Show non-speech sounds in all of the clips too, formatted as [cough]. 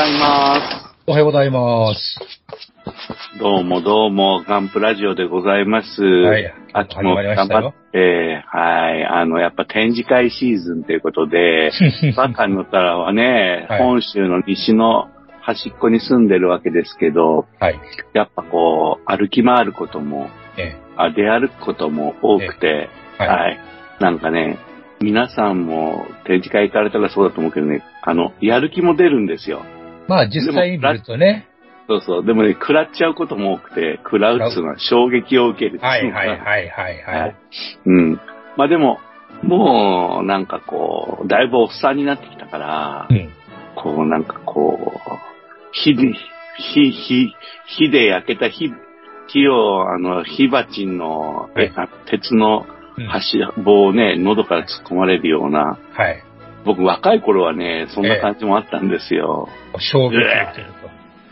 ざいまおはようございます。す。どうもどうも、ガンプラジオでございます。はい秋も頑張って、はい、あの、やっぱ展示会シーズンということで、[laughs] バカのタラはね、はい本州の西の端っこに住んでるわけですけど、はい。やっぱこう、歩き回ることも、えあ出歩くことも多くて、えはい、はい。なんかね、皆さんも展示会行かれたらそうだと思うけどね、あの、やる気も出るんですよ。まあ実際見るとね。そうそう。でもね、食らっちゃうことも多くて、食らうっていうのは衝撃を受けるってはいいうのがはいはいはいははいい。うん。まあでも、もう、なんかこう、だいぶおっさんになってきたから、うん。こう、なんかこう、火で、火、火、火で焼けた火、火を、あの、火鉢の、はい鉄のうん柱、棒をね、喉から突っ込まれるような、はい。僕若い頃はね、そんな感じもあったんですよ。衝撃を受ける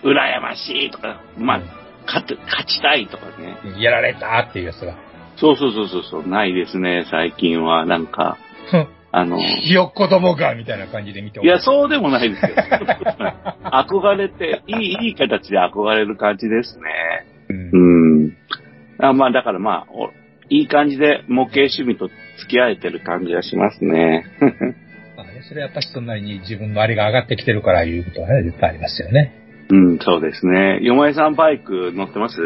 羨ましいとか、まあうん、勝て、勝ちたいとかね。と。やられたっていうやつが。そうそうそうそうそう、ないですね、最近は。なんか、あの、ひよっこどもがみたいな感じで見ていや、う。そうでもないですよ。[laughs] 憧れて、いい、いい形で憧れる感じですね。うんうん。あまあ、だからまあ、おいい感じで模型趣味と付き合えてる感じがしますね。それはやっぱ人なりに自分のあれが上がってきてるからいうことはね、絶対ありますよね。うん、そうですね。よもえさんバイク乗ってます？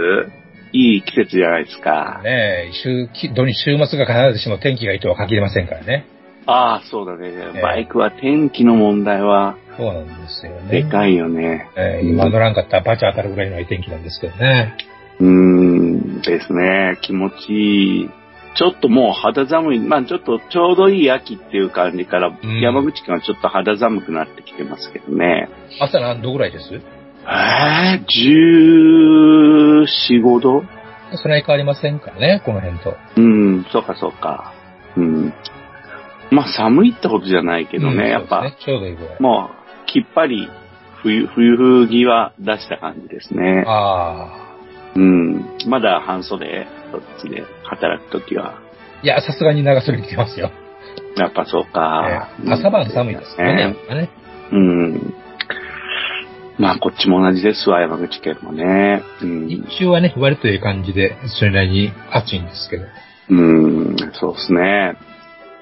いい季節じゃないですか。ねえ、週、き土日週末が必ずしも天気がいいとは限りませんからね。ああ、そうだね。えバイクは天気の問題はそうなんですよね。でかいよね。えー今乗らんかったらバチ当たるぐらいのいい天気なんですけどね。うーん、ですね。気持ちいい。ちょっともう肌寒い。まあちょっとちょうどいい秋っていう感じから、ん山口県はちょっと肌寒くなってきてますけどね。朝何度ぐらいです？えー、14、5度それは変わりませんからね、この辺と。うん、そうかそうか。うん。まあ寒いってことじゃないけどね、うんやっぱ、ね、ちょうどいいぐらい。もうきっぱり冬、冬着は出した感じですね。ああ。うん。まだ半袖、そっちで働くときは。いや、さすがに長袖着てますよ。やっぱそうか。えー朝晩寒いですよね、やっぱね。うん。まあ、こっちも同じですわ、山口県もね。うん。日中はね、割といい感じで、それなりに暑いんですけど。うん、そうですね。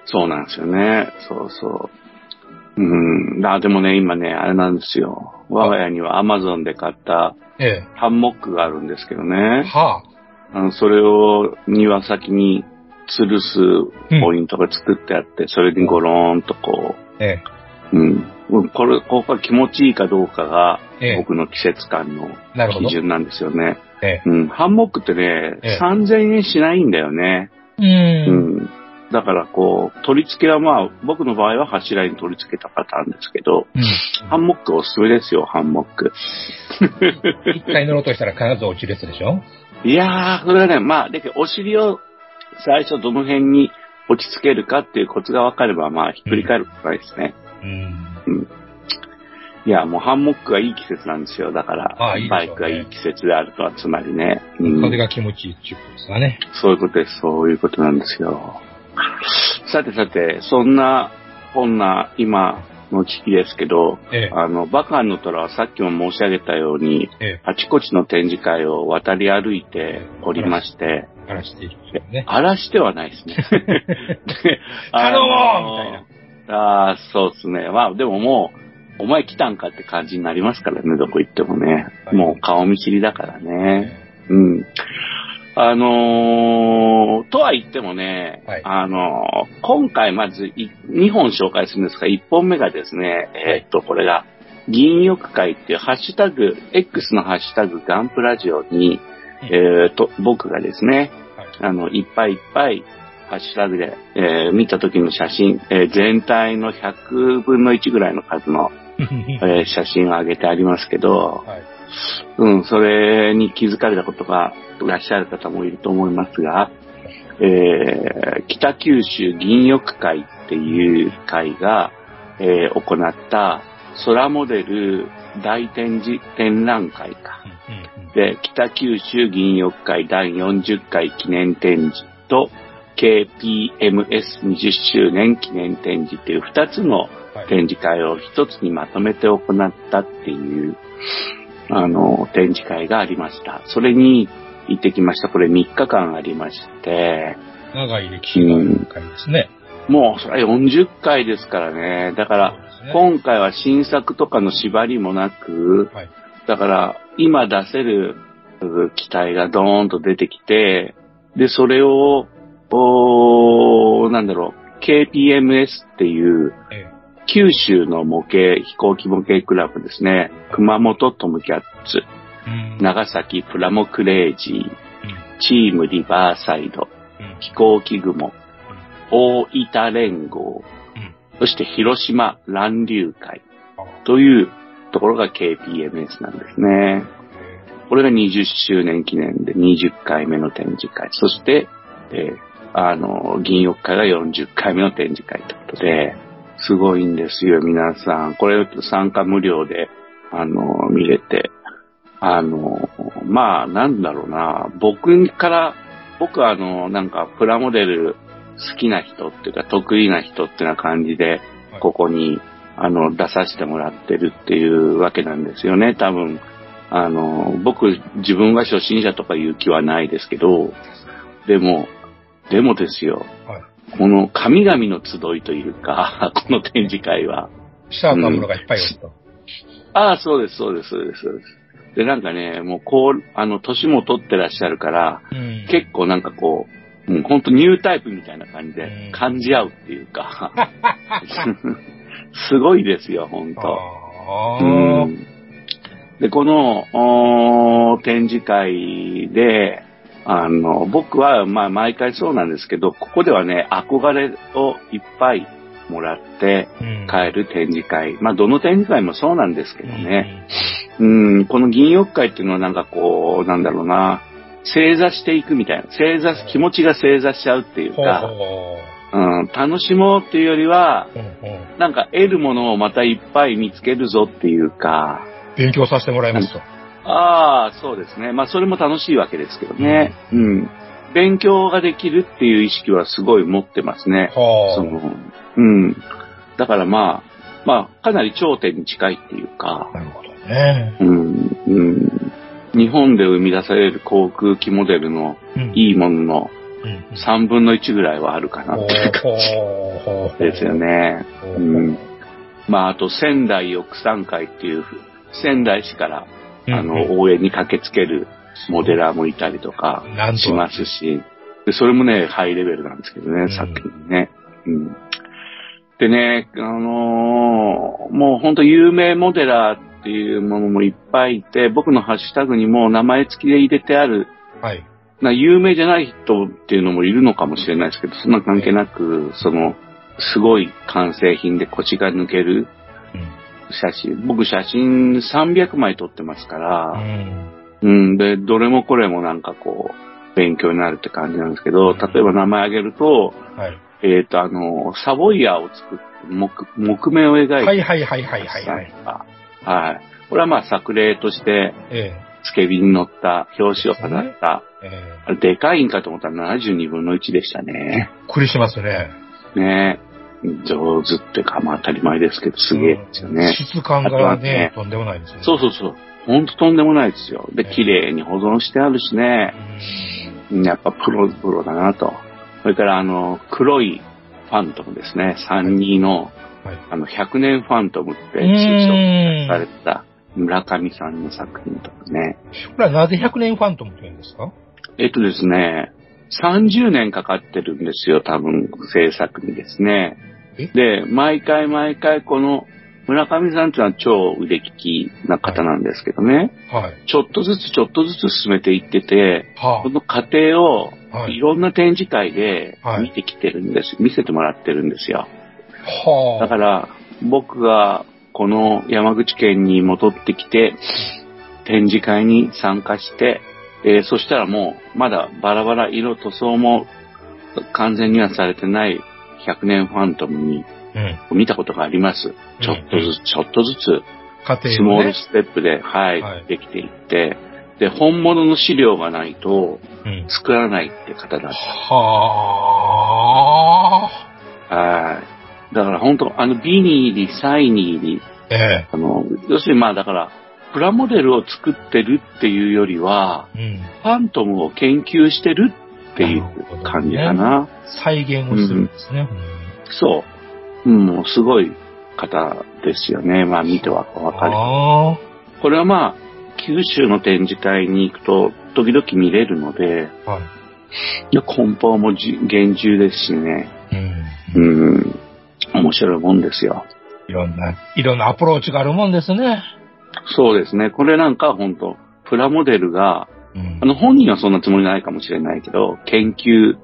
そうなんですよね。そうそう。うん。あ、でもね、今ね、あれなんですよ。我が家にはアマゾンで買ったえハンモックがあるんですけどえ。ね。はあ。あの、それを庭先に吊るすポイントが作ってあって、それにゴローンとこえう、うん。これ、ここが気持ちいいかどうかが、え。え僕の季節感の基。準なんですよね。ええ。うん。ハンモックってね、ええ3000円しないんだよね。う。うんん。だからこう、取り付けはまあ、僕の場合は柱に取り付けたパターンですけど、ハンモックおすすめですよ、ハンモック。一回乗ろうとしたら必ず落ちるやつでしょ？いやー、それはね、まあ、だけどお尻を最初どの辺に落ち着けるかっていうコツが分かれば、まあ、ひっくり返ることないですね。うん。いや、もうハンモックがいい季節なんですよ。だから、ああいいねバイクがいい季節であるとは、つまりね。うん風が気持ちいいっていうことですかね。そういうことです。そういうことなんですよ。さてさて、そんな、こんな今の時期ですけど、ええ。あの、バカンの虎はさっきも申し上げたように、ええ。あちこちの展示会を渡り歩いておりまして、話していね。荒らしてはないですね。[laughs] で頼もうあのみたいな。ああ、そうですね。まあ、でももう、お前来たんかって感じになりますからね、どこ行ってもね。はいもう顔見知りだからね。うん。あのーとは言ってもね、はいあのー今回まずい2本紹介するんですが、1本目がですね、えーっと、これが、銀翼会っていうハッシュタグ、X のハッシュタグガンプラジオに、えーと、僕がですね、はい。あの、いっぱいいっぱい、ハッシュタグで、えー見た時の写真、えー全体の100分の1ぐらいの数の、[laughs] えー写真を上げてありますけど、はい。うん、それに気づかれたことがいらっしゃる方もいると思いますが、えー北九州銀翼会っていう会が、えー行った空モデル大展示展覧会か。で、北九州銀翼会第40回記念展示と KPMS20 周年記念展示っていう2つのはい。展示会を一つにまとめて行ったっていう、あの、展示会がありました。それに行ってきました。これ3日間ありまして、長い歴史がある会ですね。もうそれは40回ですからね。だから、ね今回は新作とかの縛りもなく、はい。だから、今出せるう機体がドーンと出てきて、で、それを、おーなんだろう、KPMS っていう、ええ九州の模型、飛行機模型クラブですね。熊本トムキャッツ、うん。長崎プラモクレイジー、うん。チームリバーサイド、うん。飛行機雲、大分連合、うん。そして広島乱流会。あ。というところが KPMS なんですね。これが20周年記念で20回目の展示会。そして、えーあの、銀翼会が40回目の展示会ということで、すごいんですよ、皆さん。これ参加無料で、あの、見れて。あの、まあ、なんだろうな。僕から、僕はあの、なんか、プラモデル好きな人っていうか、得意な人ってな感じで、はいここに、あの、出させてもらってるっていうわけなんですよね、多分。あの、僕、自分が初心者とかいう気はないですけど、でも、でもですよ、はい。この神々の集いというか、[laughs] この展示会は。シャープなものがいっぱいおると。ああ、そうです、そうです、そうです、そうです。で、なんかね、もうこう、あの、年も取ってらっしゃるから、うん結構なんかこう、うん、ほんとニュータイプみたいな感じうんで感じ合うっていうか、[laughs] すごいですよ、ほんと。で、この展示会で、あの、僕は、まあ、毎回そうなんですけど、ここではね、憧れをいっぱいもらってうん帰る展示会。まあ、どの展示会もそうなんですけどね。うん、この銀翼会っていうのはなんかこう、なんだろうな、正座していくみたいな、正座、気持ちが正座しちゃうっていうか、ほうん、楽しもうっていうよりは、う。うんうんなんか得るものをまたいっぱい見つけるぞっていうか、勉強させてもらいますと。ああ、そうですね。まあ、それも楽しいわけですけどね。うん。勉強ができるっていう意識はすごい持ってますね。はその、うん。だからまあ、まあ、かなり頂点に近いっていうかあ。、なるほどね。うん、うん。日本で生み出される航空機モデルのうんいいもののうん3分の1ぐらいはあるかなっていうほうほうほうですよ。ね。ほうんまあ、あと仙台翼産会っていう、仙台市から、あうんの、応援に駆けつけるモデラーもいたりとかしますし、でそれもね、ハイレベルなんですけどね、ん作品ね。うん。でね、あのーもう本当有名モデラーっていうものもいっぱいいて、僕のハッシュタグにも名前付きで入れてある、はい。な有名じゃない人っていうのもいるのかもしれないですけど、そんな関係なく、その、すごい完成品で腰が抜けるうん写真。僕写真300枚撮ってますかうら、ん。うん、で、どれもこれもなんかこう、勉強になるって感じなんですけど、例えば名前挙げると、はい。えっ、と、あの、サボイヤーを作って、木、木目を描いて、はいはいはいはいはいはい。はい。これはまあ作例として、えスケビに乗った表紙を飾った、え。えあれでかいんかと思ったら72分の1でしたね。え。びっくりしますね。ね上手ってか、まあ当たり前ですけど、すげえですよね。質感がねね、とんでもないですね。そうそうそう。ほんととんでもないですよ。で、ええ綺麗に保存してあるしね。うん。やっぱプロ、プロだなと。それからあの、黒いファントムですね。32の、はい。あの、100年ファントムってう抽象んされてた村上さんの作品とかね。これはなぜ100年ファントムと言うんですか？えっとですね、30年かかってるんですよ、多分、制作にですねえ？で、毎回毎回この村上さんっていうのは超腕利きな方なんですけどね、はい。ちょっとずつちょっとずつ進めていってて、はこの過程をあ。はいい。ろんな展示会ではい見てきてるんです。見せてもらってるんですよ。はあ。だから、僕がこの山口県に戻ってきて、展示会に参加して、えーそしたらもう、まだバラバラ色塗装も完全にはされてない100年ファントムにうん。見たことがあります。ちょっとずつ、ちょっとずつ、スモール。ステップで、はい、はいできていって、で、本物の資料がないとうん。作らないって方だっはあ。た。はい。だから本当、あの、ビニーリ、サイニーリ、ええ。あの、要するにまあだから、プラモデルを作ってるっていうよりは、うん。ファントムを研究してるっていう感じかな。再現をするんですね。そう。うん、もうすごい方ですよね。まあ見てわわかる。あこれはまあ、九州の展示会に行くと、時々見れるので、あ。はい。で梱包もじ厳重ですしね。うん。うん。面白いもんですよ。いろんな、いろんなアプローチがあるもんですね。そうですね。これなんか本当プラモデルが、うんあの本人はそんなつもりないかもしれないけど、研究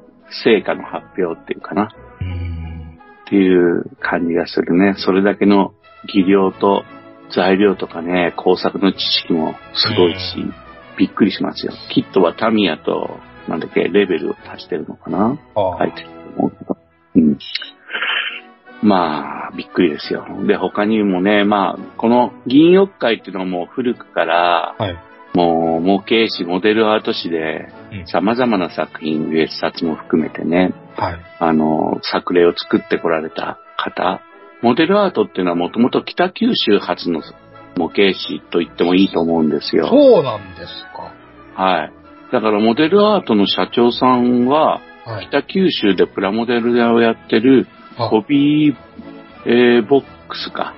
成果の発表っていうかな。うん。っていう感じがするね。それだけの技量と材料とかね、工作の知識もすごいし、びっくりしますよ。キットはタミヤと、なんだっけ、レベルを足してるのかなは書いてると思うけど。うん。まあ、びっくりですよ。で、他にもね、まあ、この銀翼会っていうのはもう古くから、はい。もう模型師、モデルアート誌でうん、様々な作品、別冊も含めてね、はい。あの、作例を作ってこられた方。モデルアートっていうのはもともと北九州発の模型師と言ってもいいと思うんですよ。そうなんですか。はい。だからモデルアートの社長さんは、はい。北九州でプラモデル屋をやってるはホビー、えーボックスか、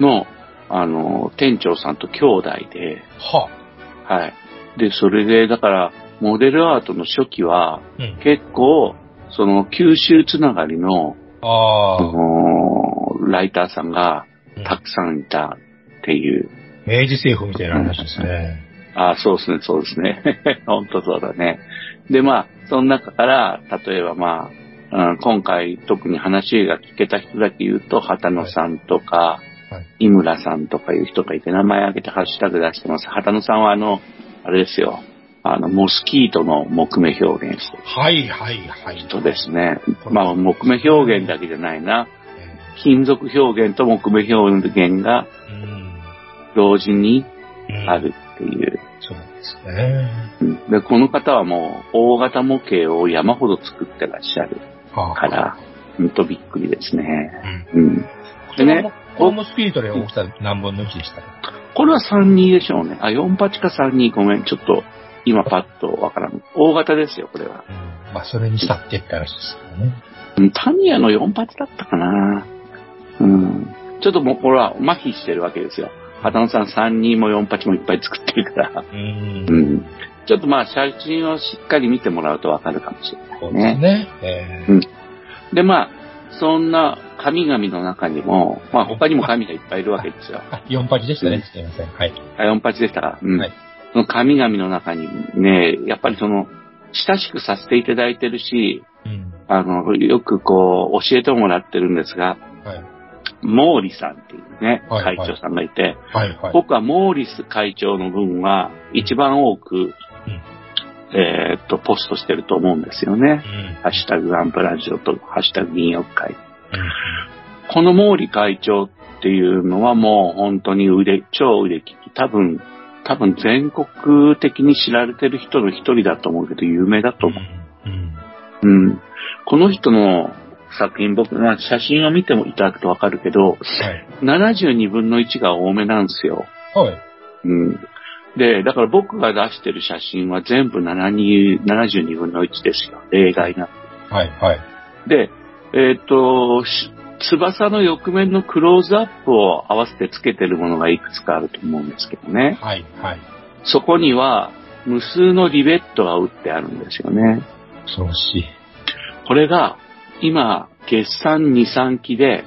の、あの、店長さんと兄弟で、ははい。で、それで、だから、モデルアートの初期は、うん。結構、その、九州つながりの、あのライターさんがうんたくさんいたっていう。明治政府みたいな話ですね。ああ、そうですね、そうですね。[laughs] 本当そうだね。で、まあ、その中から、例えばまあ、うん今回特に話が聞けた人だけ言うと、畑野さんとか、はい井村さんとかいう人がいて、名前挙げてハッシュタグ出してます。畑野さんはあの、あれですよ。あの、モスキートの木目表現してるはいはいはい。人ですね。まあ、木目表現だけじゃないな。え金属表現と木目表現が。同時にうんあるっていう。そうですね。うんで、この方はもう大型模型を山ほど作ってらっしゃるはあから、ほんとびっくりですね。うん。うん。でね、これもスピートで大きさ何分の1でしたかこれは32でしょうね。あ、48か32ごめん。ちょっと今パッとわからん。大型ですよ、これは。うん。まあ、それにしたってって話ですけどね。うんタミヤの48だったかな。うん。ちょっともうこれは麻痺してるわけですよ。畑野さん32も48もいっぱい作ってるから。うんう。ん。ちょっとまあ写真をしっかり見てもらうとわかるかもしれない。そうですね。えーうんで、まあ、そんな神々の中にも、まあ他にも神がいっぱいいるわけですよ。あ、4パチでしたね。すいません。はい。あ、4八でしたか。うん。はいその神々の中にね、やっぱりその、親しくさせていただいてるし、うん。あの、よくこう、教えてもらってるんですが、はい。毛利さんっていうね、はいはい会長さんがいて、はいはい。僕は毛利会長の分は一番多く、えーっと、ポストしてると思うんですよね。うん。ハッシュタグアンプラジオとハッシュタグ銀翼会。うんこの毛利会長っていうのはもう本当に腕、超腕利き。多分、多分全国的に知られてる人の一人だと思うけど、有名だと思うん。う。うん。この人の作品、僕、まあ写真を見てもいただくとわかるけど、はい。72分の1が多めなんですよ。はい。うん。で、だから僕が出してる写真は全部72 72分の1ですよ。例外なく。はい。はい。で、えっ、と、し翼の翼面のクローズアップを合わせてつけてるものがいくつかあると思うんですけどね。はい。はい。そこには無数のリベットが打ってあるんですよね。恐ろしい。これが今、月産2、3期で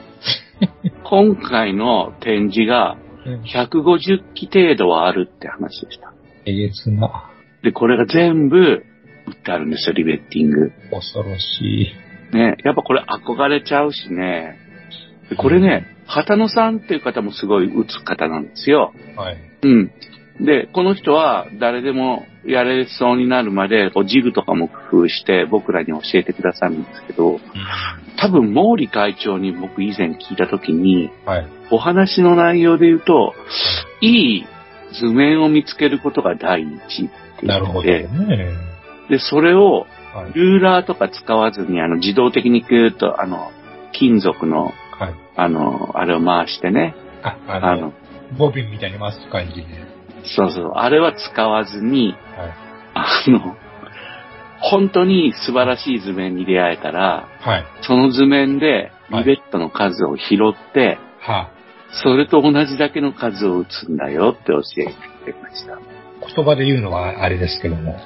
[laughs] 今回の展示がうん150機程度はあるって話でした。えげつな。で、これが全部売ってあるんですよ、リベッティング。恐ろしい。ね、やっぱこれ憧れちゃうしね。でこれね、畑野さんっていう方もすごい打つ方なんですよ。はい。うん。で、この人は誰でもやれそうになるまで、こうジグとかも工夫して僕らに教えてくださるんですけど、多分毛利会長に僕以前聞いた時に、はい。お話の内容で言うと、いい図面を見つけることが第一ってなるほ言どねって、。で、それをはい。ルーラーとか使わずに、あの、自動的にギューッと、あの、金属の、はい。あの、あれを回してね、あ、あの、、ボビンみたいに回す感じで。そうそう、あれは使わずに、はい。あの、本当に素晴らしい図面に出会えたら、はい。その図面でリベットの数を拾って、はそれと同じだけの数を打つんだよって教えてくれました。言葉で言うのはあれですけども。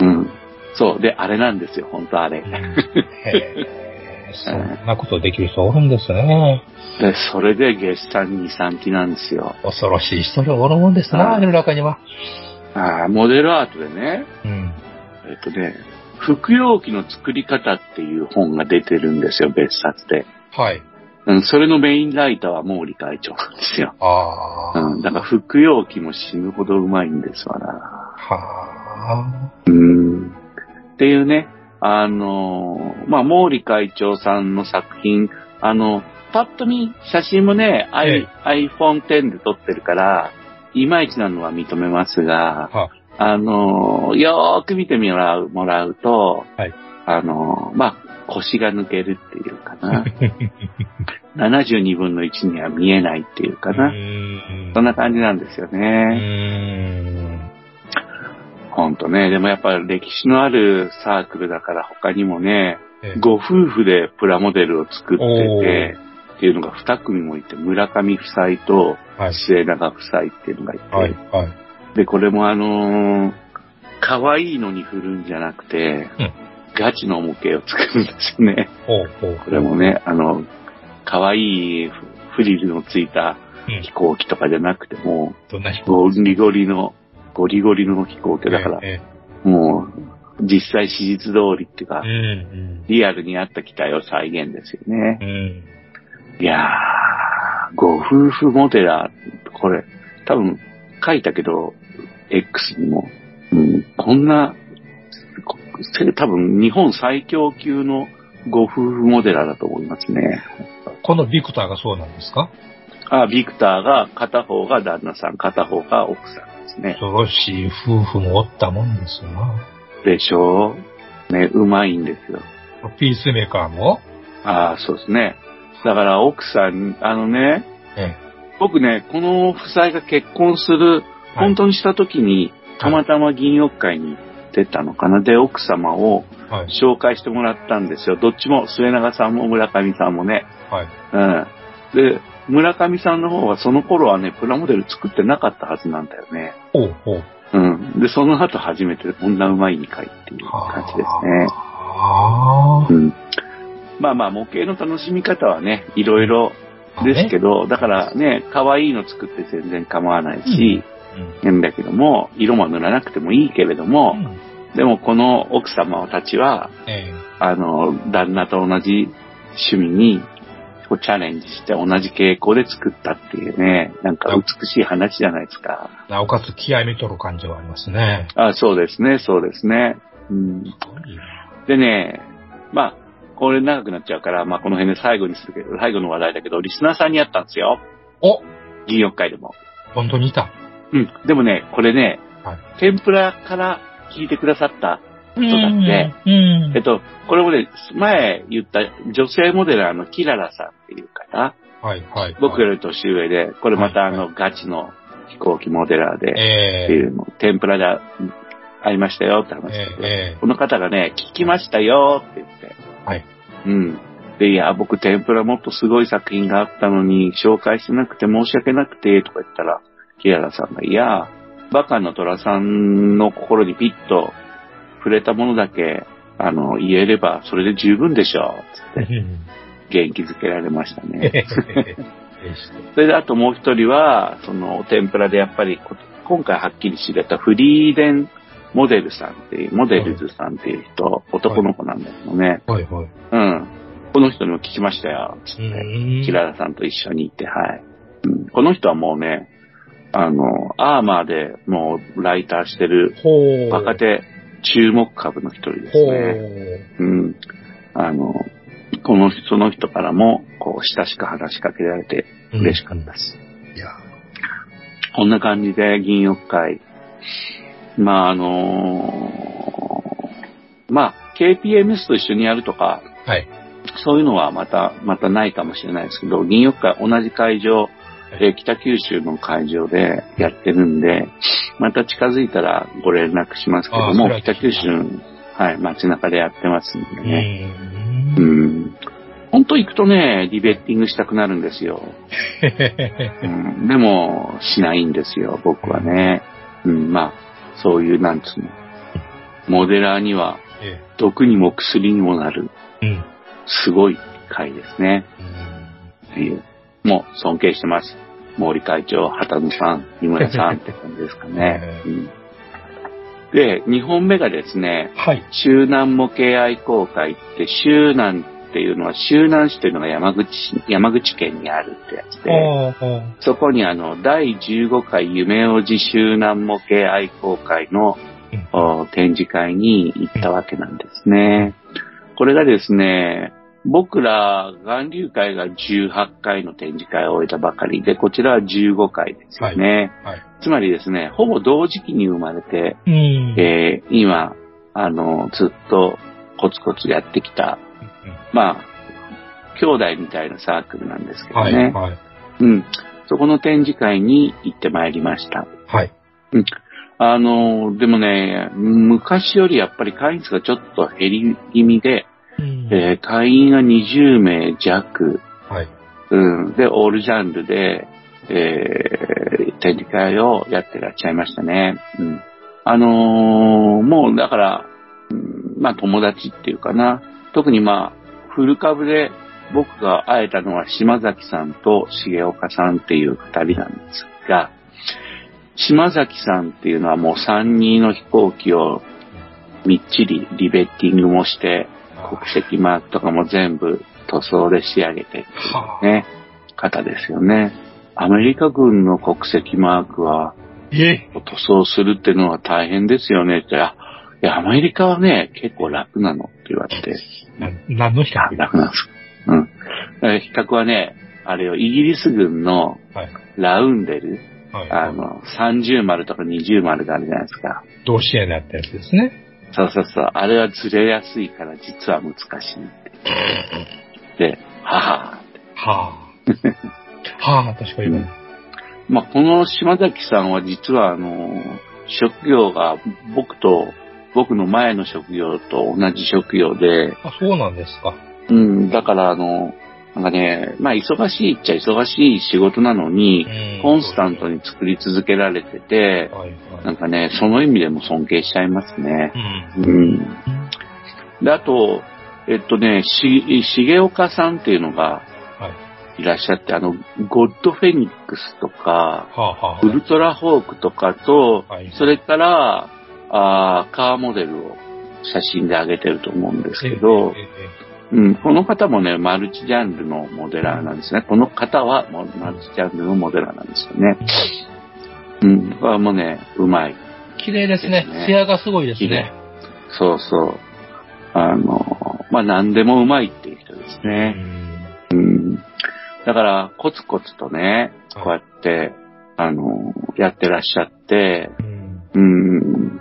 うん。そう。で、あれなんですよ、本当あれ。へえ、そんなことできる人おるんですね。で、それで月産2、3期なんですよ。恐ろしい人がおるもんですな、はい世の中には。あーモデルアートでね、うん。えっとね、服用機の作り方っていう本が出てるんですよ、別冊で。はい。うん、それのメインライターは毛利会長なんですよ。ああ。うん、だから服用機も死ぬほどうまいんですわな。はうん。っていうね、あのーまあ、毛利会長さんの作品、あの、パッと見、写真もね、え I iPhone X で撮ってるから、いまいちなのは認めますがあ。、はあのーよーく見てもらう、もらうと、はいあのーまあ、腰が抜けるっていうかな。[laughs] 72分の1には見えないっていうかうな。そんな感じなんですようね。ーん。ほんとね。でもやっぱ歴史のあるサークルだから他にもね、ええご夫婦でプラモデルを作っておて、っていうのが2組もいて、村上夫妻とはい。末永夫妻っていうのがいて、はい。はい。で、これもあのー可愛いのに振るんじゃなくて、うんガチの模型を作るんですよね。これもね、あの、可愛いフリルのついたうん飛行機とかじゃなくても、どんな人ゴリゴリの、ゴリゴリの飛行機だから、えもう、実際史実通りっていうかえ、うん。リアルにあった機体を再現ですよねう。ん。いやー、ご夫婦モデラー、これ、多分書いたけど、X にも、うん、こんな、こ多分日本最強級のご夫婦モデラーだと思いますね。このビクターがそうなんですか？あ、ビクターが、片方が旦那さん、片方が奥さんですね。恐ろしい夫婦もおったもんですな。でしょうね、うまいんですよ。ピースメーカーも？ああ、そうですね。だから奥さん、あのね、え僕ね、この夫妻が結婚する、本当にした時に、たまたま銀翼会に出たのかな。で、奥様をえ。はい。紹介してもらったんですよ。どっちも、末永さんも村上さんもね。はい。うん。で、村上さんの方はその頃はね、プラモデル作ってなかったはずなんだよね。ほうほう。うん。で、その後初めてこんなうまい2回っていう感じですね。あうん。まあまあ、模型の楽しみ方はね、いろいろあ。ですけど。ど、だからね、可愛いの作って全然構わないし、うん。なんだけども、色も塗らなくてもいいけれども、でもこの奥様たちは、えあの、旦那と同じ趣味に、こうチャレンジして同じ傾向で作ったっていうね、なんか美しい話じゃないですか。えなおかつ気合み取る感じはありますね。あそうですね、そうですね。うん、でね、まあ、これ長くなっちゃうから、まあこの辺で最後にするけど、最後の話題だけど、リスナーさんに会ったんですよ。お銀翼会でも。本当にいた。うん。でもね、これね、はい天ぷらから聞いてくださったうん人だって、うんえっと、これもね、前言った女性モデラーのキララさんっていう方、はい、はい。僕より年上で、これまたあはい。の、ガチの飛行機モデラーで、ええ。っていうの、天ぷらで会いましたよって話。えで、ええ。この方がね、聞きましたよって言って、はい。うん。で、いや、僕天ぷらもっとすごい作品があったのに、紹介してなくて申し訳なくて、とか言ったら、キララさんが、いや、バカの虎さんの心にピッと触れたものだけ、あの、言えれば、それで十分でしょ、つって。うん元気づけられましたね。え [laughs] それであともう一人は、その天ぷらでやっぱりこ今回はっきり知れたフリーデンモデルさんっていう、モデルズさんっていう人、男の子なんだけどね。はいはい。うん。この人にも聞きましたよ、つって。うんキララさんと一緒に行って、はい。うんこの人はもうね、あの、アーマーでもうライターしてる。若手注目株の一人です。ね。うん。あの、この人の人からも、こう、親しく話しかけられて嬉しかったです。いや、こんな感じで銀翼会。まあ、あのまあ、KPMS と一緒にやるとか、はい。そういうのはまた、またないかもしれないですけど、銀翼会同じ会場、えー北九州の会場でやってるんで、また近づいたらご連絡しますけども北九州の、はい、街中でやってますんでね。本当行くとね、リベッティングしたくなるんですよ。[laughs] うん、でも、しないんですよ、僕はね。うん、まあ、そういう、なんつうの。モデラーには、え毒にも薬にもなる、えうん。すごい会ですね。っていう。もう、尊敬してます。毛利会長、畑野さん、井村さんって感じですかね。うん、で、2本目がですね、はい。周南模型愛好会って、周南っていうのは、周南市というのが山口市、山口県にあるってやつで、そこにあの、第15回夢おじ周南模型愛好会のうんお展示会に行ったわけなんですね。これがですね、僕ら、岩流会が18回の展示会を終えたばかりで、こちらは15回ですよね。はい。つまりですね、ほぼ同時期に生まれて、うん。えー今、あの、ずっとコツコツやってきた、まあ、兄弟みたいなサークルなんですけどはい。ね。はい。うん。そこの展示会に行ってまいりました。はい。あの、でもね、昔よりやっぱり会員数がちょっと減り気味で、うんえー会員が20名弱、はい。うん、で、オールジャンルで、えー展示会をやってらっしゃいましたね。うん。あのーもうだから、うんまあ友達っていうかな。特にまあ、フル株で僕が会えたのは島崎さんと重岡さんっていう二人なんですが、島崎さんっていうのはもう3の飛行機をみっちりリベッティングもして、国籍マークとかも全部塗装で仕上げてね、方ですよね。アメリカ軍の国籍マークはえ塗装するっていうのは大変ですよねって、あ、いや、アメリカはね、結構楽なのって言われて、な何の比あ較楽なんです。うん。え比較はね、あれよ、イギリス軍のはい。ラウンデル、はい。あの、30丸とか20丸があるじゃないですか。同志へなったやつですね。そうそうそう。あれはずれやすいから実は難しいって。で、はははあ。はあ、確かに言われる。まあ、この島崎さんは実はあの、職業が僕と、僕の前の職業と同じ職業で、あ、そうなんですか。うん、だからあの、なんかね、まあ忙しいっちゃ忙しい仕事なのに、コンスタントに作り続けられてて。なんかね、その意味でも尊敬しちゃいますね。うん。うん。で、あと、えっとね、し、重岡さんっていうのがはい。いらっしゃって、あの、ゴッドフェニックスとか、はあはあ。ウルトラホークとかと、はいそれから、あーカーモデルを写真で上げてると思うんですけどえ、ええうん、この方もね、マルチジャンルのモデラーなんですね。この方はマルチジャンルのモデラーなんですよね。うん、これはもうね、うまい。え綺麗ですねですね。艶がすごいですね。そうそう。あの、まあ、何でもうまいっていう人ですうね。ん。うん。だから、コツコツとね、こうやって、あの、やってらっしゃって、うんうん。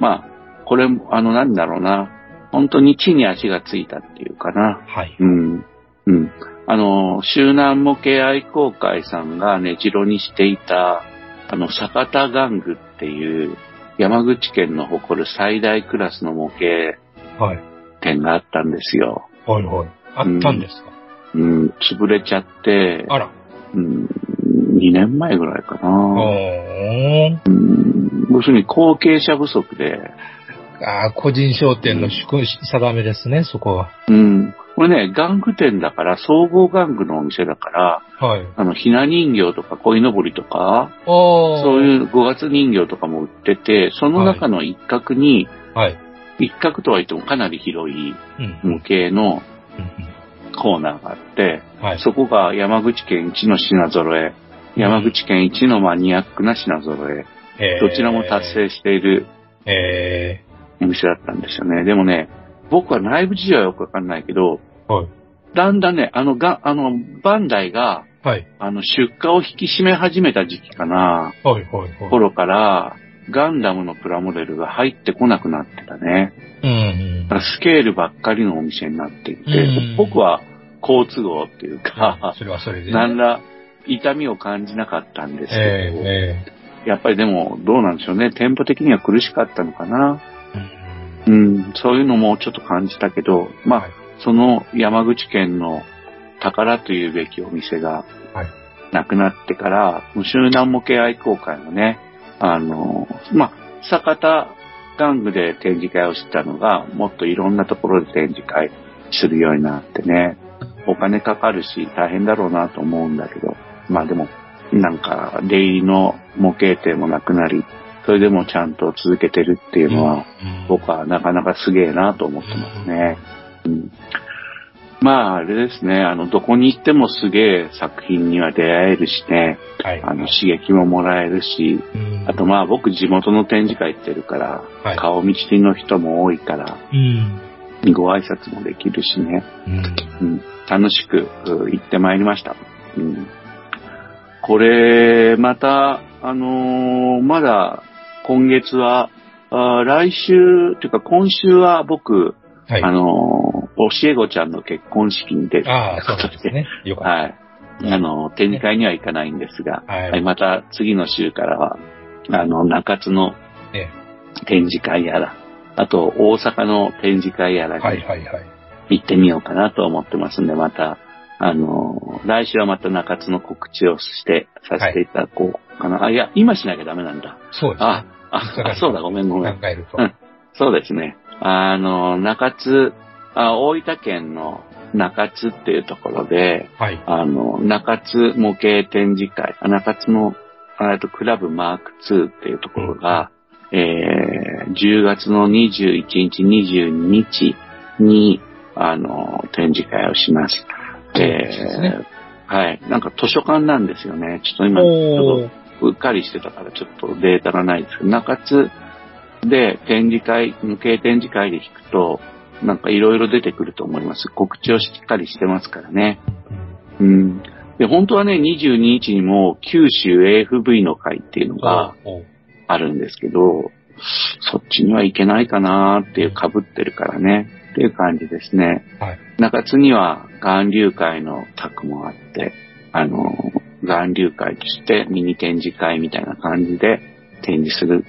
まあ、これ、あの、なんだろうな。本当に地に足がついたっていうかな。はい。うん。うん。あの、周南模型愛好会さんが根城にしていた、あの、坂田玩具っていう、山口県の誇る最大クラスの模型はい。店があったんですよ。はいはい。あったんですか？うん、潰れちゃって、あら。うん、2年前ぐらいかな。うん、要するに後継者不足で、ああ、個人商店の宿定めですね、そこは。うん。これね、玩具店だから、総合玩具のお店だから、はい。あの、ひな人形とか鯉のぼりとか。そういう5月人形とかも売ってて、その中の一角に、はい。一角とは言ってもかなり広いうん。模型のうんコーナーがあって、うんはい。そこが山口県一の品揃え、山口県一のマニアックな品揃え、へーどちらも達成しているえお店だったんですよね。でもね、僕は内部事情はよくわかんないけど、ー、はい。だんだんね、あの、が、あの、バンダイが、はい。あの、出荷を引き締め始めた時期かな、はい、はい、はい。頃から、ガンダムのプラモデルが入ってこなくなってたね。うんうんスケールばっかりのお店になっていてうん、僕は好都合っていうか、それはそれでね。何ら痛みを感じなかったんですけど、えやっぱりでもどうなんでしょうね、店舗的には苦しかったのかな。えうん、そういうのもちょっと感じたけど、まあ、はい。その山口県の宝というべきお店がはい。なくなってから、無集団模型愛好会のね、あの、まあ、坂田玩具で展示会をしてたのが、もっといろんなところで展示会するようになってね、お金かかるし大変だろうなと思うんだけど、まあでも、なんか、出入りの模型店もなくなり、それでもちゃんと続けてるっていうのは、うん僕はなかなかすげえなと思ってますね。うん、まあ、あれですね、あの、どこに行ってもすげえ作品には出会えるしね、はい。あの、刺激ももらえるし、うんあとまあ僕地元の展示会行ってるから、はい顔見知りの人も多いから、うん。ご挨拶もできるしね、うん。うん、楽しくう行ってまいりました。うん、これ、また、あのーまだ今月は、あー来週、というか今週は僕、はい。あのー教え子ちゃんの結婚式に出るああ、ですね。よかった。はい。あの、展示会には行かないんですが、はいはいまた次の週からは、あの、中津のえ展示会やら、あと大阪の展示会やらはい、にはい、はい。行ってみようかなと思ってますんで、また、あの、来週はまた中津の告知をして、させていただこうかな。あ、いや、今しなきゃダメなんだ。そうですね。あ、あ、あそうだ、ごめんごめん。考えると。うんそうですね。あの、中津、あ大分県の中津っていうところで、はい。あの、中津模型展示会、あ中津の、えっと、クラブマーク2っていうところが、えー、10月の21日、22日に、あの、展示会をします。ですねはい。なんか図書館なんですよね。ちょっと今、ちょおっとうっかりしてたからちょっとデータがないですけど、中津で展示会、無形展示会で引くと、なんかいろいろ出てくると思います。告知をしっかりしてますからね。うん。で、本当はね、22日にも九州 AFV の会っていうのがおあるんですけど、そっちには行けないかなーっていう被ってるからね。っていう感じですね。はい。中津には岩流会の卓もあって、あの、岩流会としてミニ展示会みたいな感じで展示する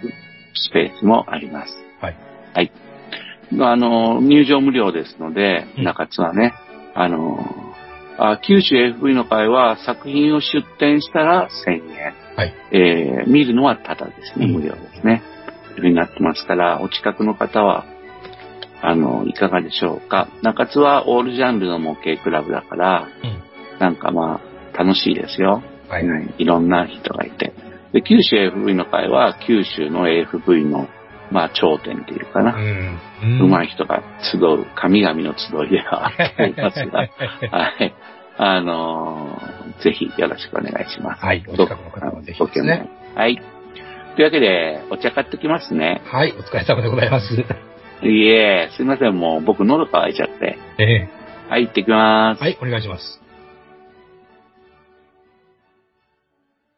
スペースもあります。はい。はい。あの、入場無料ですので、うん中津はね、あの、あ九州 FV の会は作品を出展したら1000円。はい。えー見るのはタダですね、うん無料ですね。というふうになってますから、お近くの方は、あの、いかがでしょうか。中津はオールジャンルの模型クラブだから、うん。なんかまあ、楽しいですよ。はい。うんいろんな人がいて。で、九州 AFV の会は、九州の AFV の、まあ、頂点っていうかな。ん。うまい。い人が集う、神々の集いではありますが、はい。あのーぜひよろしくお願いします。はい。お近くの方はぜひですね。はい。というわけで、お茶買ってきますね。はい。お疲れ様でございます。いえ、すいません、もう僕喉乾いちゃって。ええはい、行ってきます。はい。お願いします。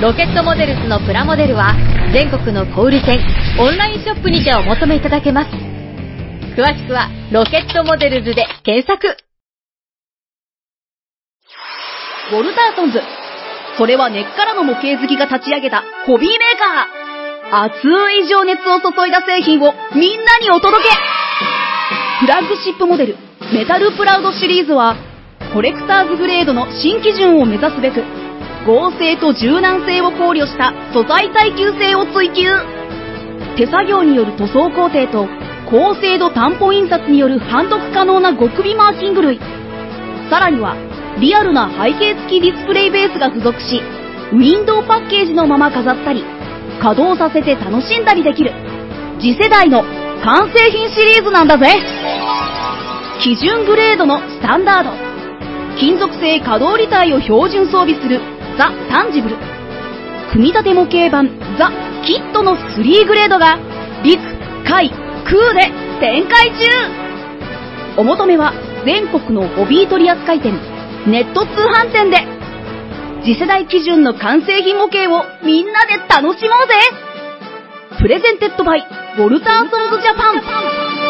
ロケットモデルズのプラモデルは全国の小売店、オンラインショップにてお求めいただけます。詳しくはロケットモデルズで検索。ウォルターソンズそれは根っからの模型好きが立ち上げたホビーメーカー。熱い情熱を注いだ製品をみんなにお届けフラッグシップモデル、メタルプラウドシリーズは、コレクターズグレードの新基準を目指すべく、合成と柔軟性を考慮した素材耐久性を追求。手作業による塗装工程と高精度担保印刷による判読可能な極微マーキング類。さらには、リアルな背景付きディスプレイベースが付属し、ウィンドウパッケージのまま飾ったり、稼働させて楽しんだりできる、次世代の完成品シリーズなんだぜ基準グレードのスタンダード。金属製可動履帯を標準装備するザ・タンジブル。組み立て模型版ザ・キットの3グレードが陸、海、空で展開中。お求めは全国のホビー取扱店、ネット通販店で。次世代基準の完成品模型をみんなで楽しもうぜ。プレゼンテッドバイウォルターソンズジャパン。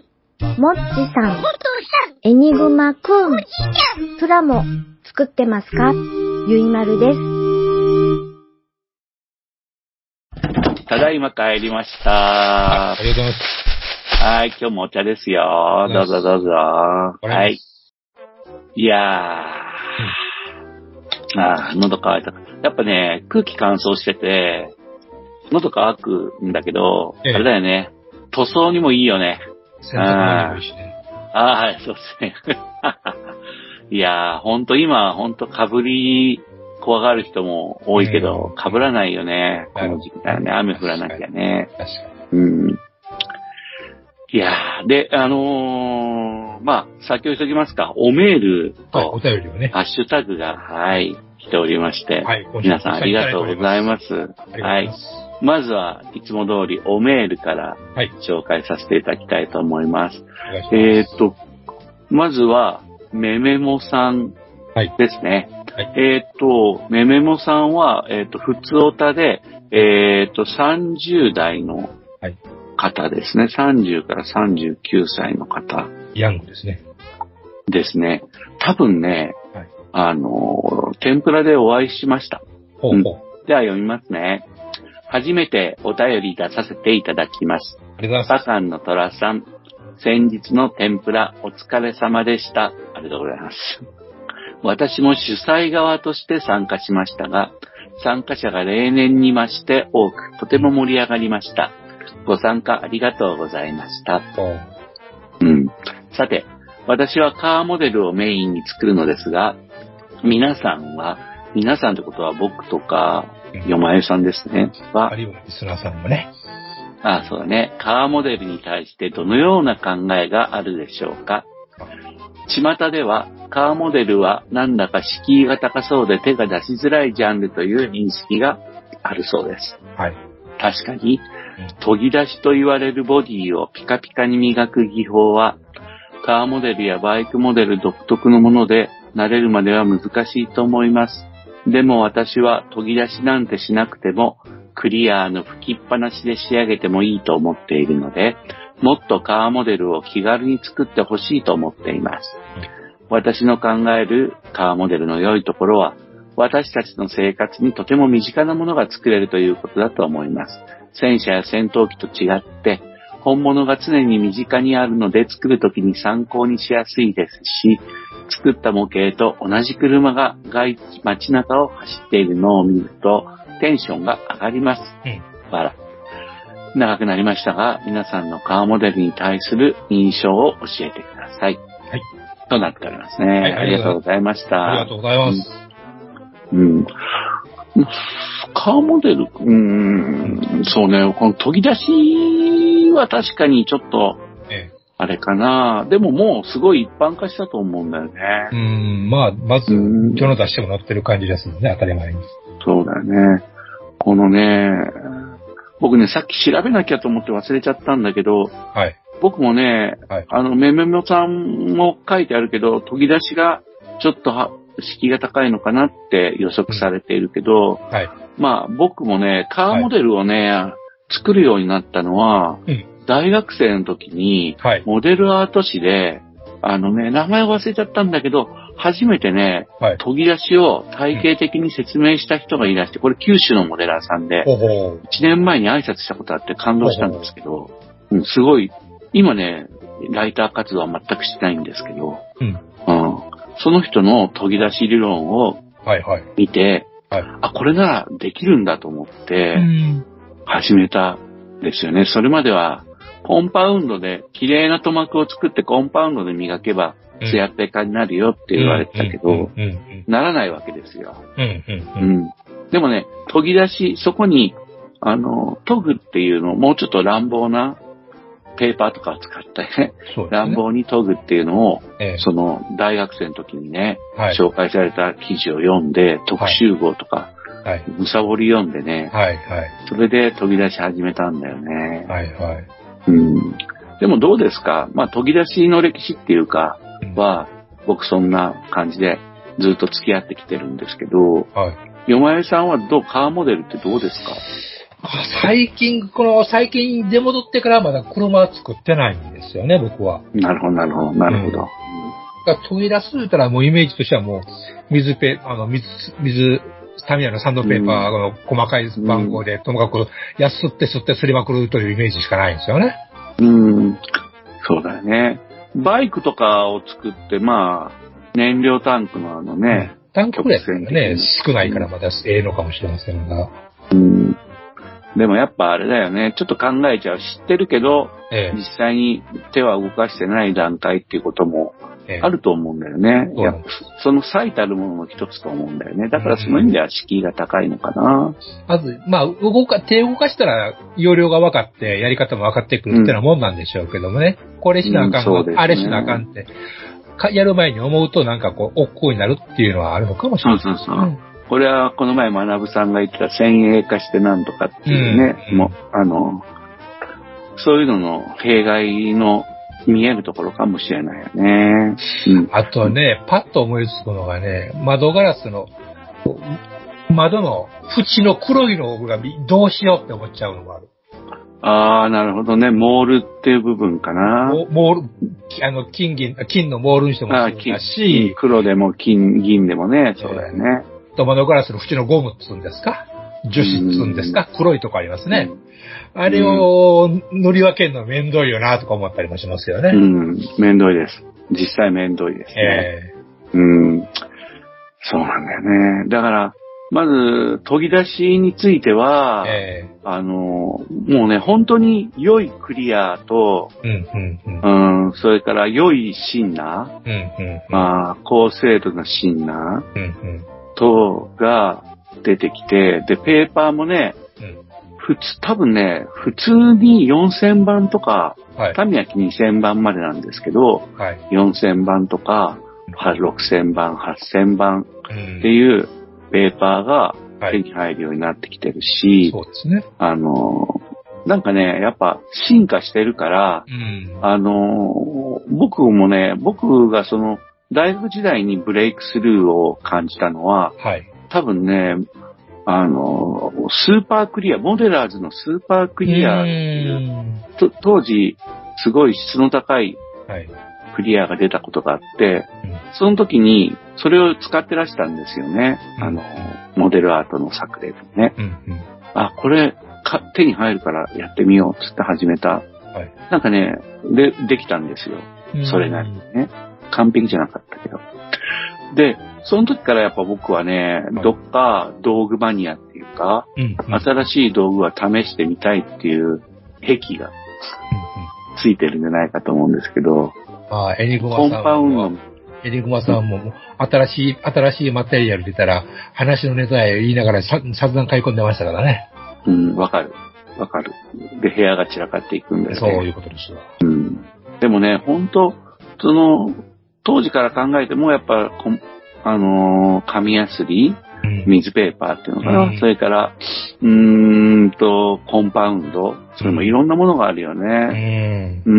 もっちさん、エニグマくん、プラモ作ってますか？ゆいまるです。ただいま帰りました。ありがとうございます。はい、今日もお茶ですよ。どうぞどうぞ。はい。いやー。あー、喉乾いた。やっぱね、空気乾燥してて、喉乾くんだけど、ええあれだよね。塗装にもいいよね。洗濯物にもいいしね。ああ、はい、そうですね。[laughs] いやー、ほんと今、ほんと被り怖がる人も多いけど、被らないよね。この時期だよね。雨降らなきゃね。確かうん。いやー、で、あのー、まあ、先を急ぎますか。おメールに。はい、おと、便りをね。ハッシュタグが、はい、来ておりまして、はい、皆さんありがとうございます。はいいまずはいつも通りおメールからはい、紹介させていただきたいと思います。お願いします。えーっと、まずは、めめもさんはいですね。はいえーっと、めめもさんは、えーっと、普通おたで、えーっと、30代のはい方ですね。30から39歳の方ヤングですね。ですね。多分ね、はいあの、天ぷらでお会いしました。ほうほう。では読みますね。初めてお便り出させていただきます。ありがとうございバカンの虎さん、先日の天ぷらお疲れ様でした。ありがとうございます。私も主催側として参加しましたが、参加者が例年に増して多く、とても盛り上がりました。ご参加ありがとうございました。うん。さて、私はカーモデルをメインに作るのですが、皆さんは、皆さんってことは僕とか、よまゆさんですね。はあ、るいはリスナーさんもね。あそうだね。カーモデルに対してどのような考えがあるでしょうか巷では、カーモデルはなんだか敷居が高そうで手が出しづらいジャンルという認識があるそうです。はい。確かにうん、研ぎ出しと言われるボディをピカピカに磨く技法は、カーモデルやバイクモデル独特のもので、慣れるまでは難しいと思います。でも私は研ぎ出しなんてしなくても、クリアーの吹きっぱなしで仕上げてもいいと思っているので、もっとカーモデルを気軽に作ってほしいと思っています。私の考えるカーモデルの良いところは、私たちの生活にとても身近なものが作れるということだと思います。戦車や戦闘機と違って、本物が常に身近にあるので作るときに参考にしやすいですし、作った模型と同じ車が外街中を走っているのを見るとテンションが上がります。うんわら。長くなりましたが、皆さんのカーモデルに対する印象を教えてください。はい。となっておりますね。はいありがとうございました。ありがとうございます。うん。カーモデル、うーん、そうね、この研ぎ出しは確かにちょっと、ええ。あれかな。でももうすごい一般化したと思うんだよね。うん、まあ、まず、うん世の出しても載ってる感じですもんね、当たり前に。そうだよね。このね、僕ね、さっき調べなきゃと思って忘れちゃったんだけど、はい。僕もね、はいあの、めめもさんも書いてあるけど、研ぎ出しがちょっとは敷居が高いのかなって予測されているけど、はい。まあ僕もね、カーモデルをね、作るようになったのは、うん大学生の時に、はい。モデルアート誌で、あのね、名前忘れちゃったんだけど、初めてね、はい。研ぎ出しを体系的に説明した人がいらして、これ九州のモデラーさんで、ほほう。1年前に挨拶したことあって感動したんですけど、うん、すごい、今ね、ライター活動は全くしてないんですけど、うん。うん、その人の研ぎ出し理論をはいはい。見て、はい。あ、これならできるんだと思ってうん。始めたんですよね。それまでは、コンパウンドで、綺麗な塗膜を作ってコンパウンドで磨けば、うんツヤペカになるよって言われてたけど、ならないわけですよ。でもね、研ぎ出し、そこに、あの、研ぐっていうのをもうちょっと乱暴なペーパーとかを使って、ね、ね。乱暴に研ぐっていうのを、ええその大学生の時にね、はい。紹介された記事を読んで、特集号とか、はい。むさぼり読んでね、はいはい。それで研ぎ出し始めたんだよね。はいはい。うん。でもどうですか？まあ研ぎ出しの歴史っていうか、うんは、僕そんな感じでずっと付き合ってきてるんですけど、はい。よまえさんはどう、カーモデルってどうですか？あ最近、この、最近出戻ってからまだ車は作ってないんですよね、僕は。なるほど、なるほど、なるほど。だから研ぎ出す言ったらもうイメージとしてはもう、水ペ、あの、水、水、タミヤのサンドペーパーの細かい番号で、ともかく、やすって吸ってすりまくるというイメージしかないんですよね。うん。そうだよね。バイクとかを作って、まあ、燃料タンクのあのね、タンクぐらいですね、少ないからうんまだええのかもしれませんが。うん。でもやっぱあれだよね。ちょっと考えちゃう。知ってるけど、え実際に手は動かしてない段階っていうこともえええあると思うんだよね。やその最たるものの一つと思うんだよね。だからその意味では敷居が高いのかな。まず、まあ、動か、手動かしたら、容量が分かって、やり方も分かってくるっていうようなもんなんでしょうけどもね。これしなあかん、うんねあれしなあかんって、かやる前に思うとなんかこう、億劫になるっていうのはあるのかもしれない。そうそうそう。これはこの前学さんが言ってた先鋭化してなんとかっていうね、うんもう、あの、そういうのの弊害の見えるところかもしれないよね。うん。あとね、パッと思いつくのがね、窓ガラスの、窓の縁の黒いのがどうしようって思っちゃうのもある。ああ、なるほどね。モールっていう部分かな。モモール、きあの、金銀、金のモールにしてもそうだし、黒でも金、銀でもね、そうだよね。と窓ガラスの縁のゴムっつうんですか？樹脂っつうんですか？黒いとこありますね。あれを塗り分けるの面倒いよなとか思ったりもしますよね。うん、めんどいです。実際めんどいですね。えうん。そうなんだよね。だから、まず、研ぎ出しについては、ええあの、もうね、本当に良いクリアと、えうん、うん、うん。うん、それから良いシンナー、うん、うん。まあ、高精度なシンナうん、うん。ー等が出てきて、で、ペーパーもね、うん普通、多分ね、普通に4000番とか、はい。タミヤキ2000番までなんですけど、はい。4000番とか、は6000番、8000番うんっていうペーパーがはい。手に入るようになってきてるし、そうですね。あの、なんかね、やっぱ進化してるから、うん。あの、僕もね、僕がその、大学時代にブレイクスルーを感じたのは、はい。多分ね、あの、スーパークリア、モデラーズのスーパークリア当時、すごい質の高いはい。クリアが出たことがあって、うんその時にそれを使ってらしたんですよね。うんあの、モデルアートの作例でね。うん、うん。あ、これか手に入るからやってみようっつって始めた。いなんかね、で、できたんですよ。それなりにね。完璧じゃなかったけど。で、その時からやっぱ僕はね、はいどっか道具マニアっていうか、うん、うん。新しい道具は試してみたいっていう癖がついてるんじゃないかと思うんですけど、ああ、エニグマコンさんパウンドも、エニグマさんも、新しい、新しいマテリアル出たら、話のネタや言いながらさ散々買い込んでましたからね。うん、わかる。わかる。で、部屋が散らかっていくんだよね。そういうことですわ。うん。でもね、本当その、当時から考えても、やっぱ、あのー紙やすり、うん。水ペーパーっていうのかな、うん。それから、うーんと、コンパウンド、それもいろんなものがあるようね。ん。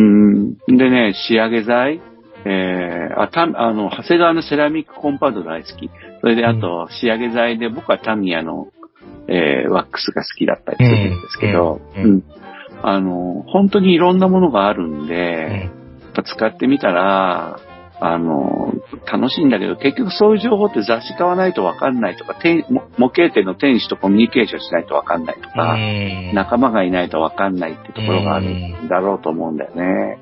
うん。でね、仕上げ剤、えー、あ、た、あの、長谷川のセラミックコンパウンド大好き。それで、あと、仕上げ剤で、僕はタミヤの、えー、ワックスが好きだったりするんですけど、うん。うん。うん。あの、本当にいろんなものがあるんで、使ってみたら、あの、楽しいんだけど、結局そういう情報って雑誌買わないとわかんないとか、店模模型店の店主とコミュニケーションしないとわかんないとか、うん仲間がいないとわかんないっていうところがあるんだろうと思うんだよね。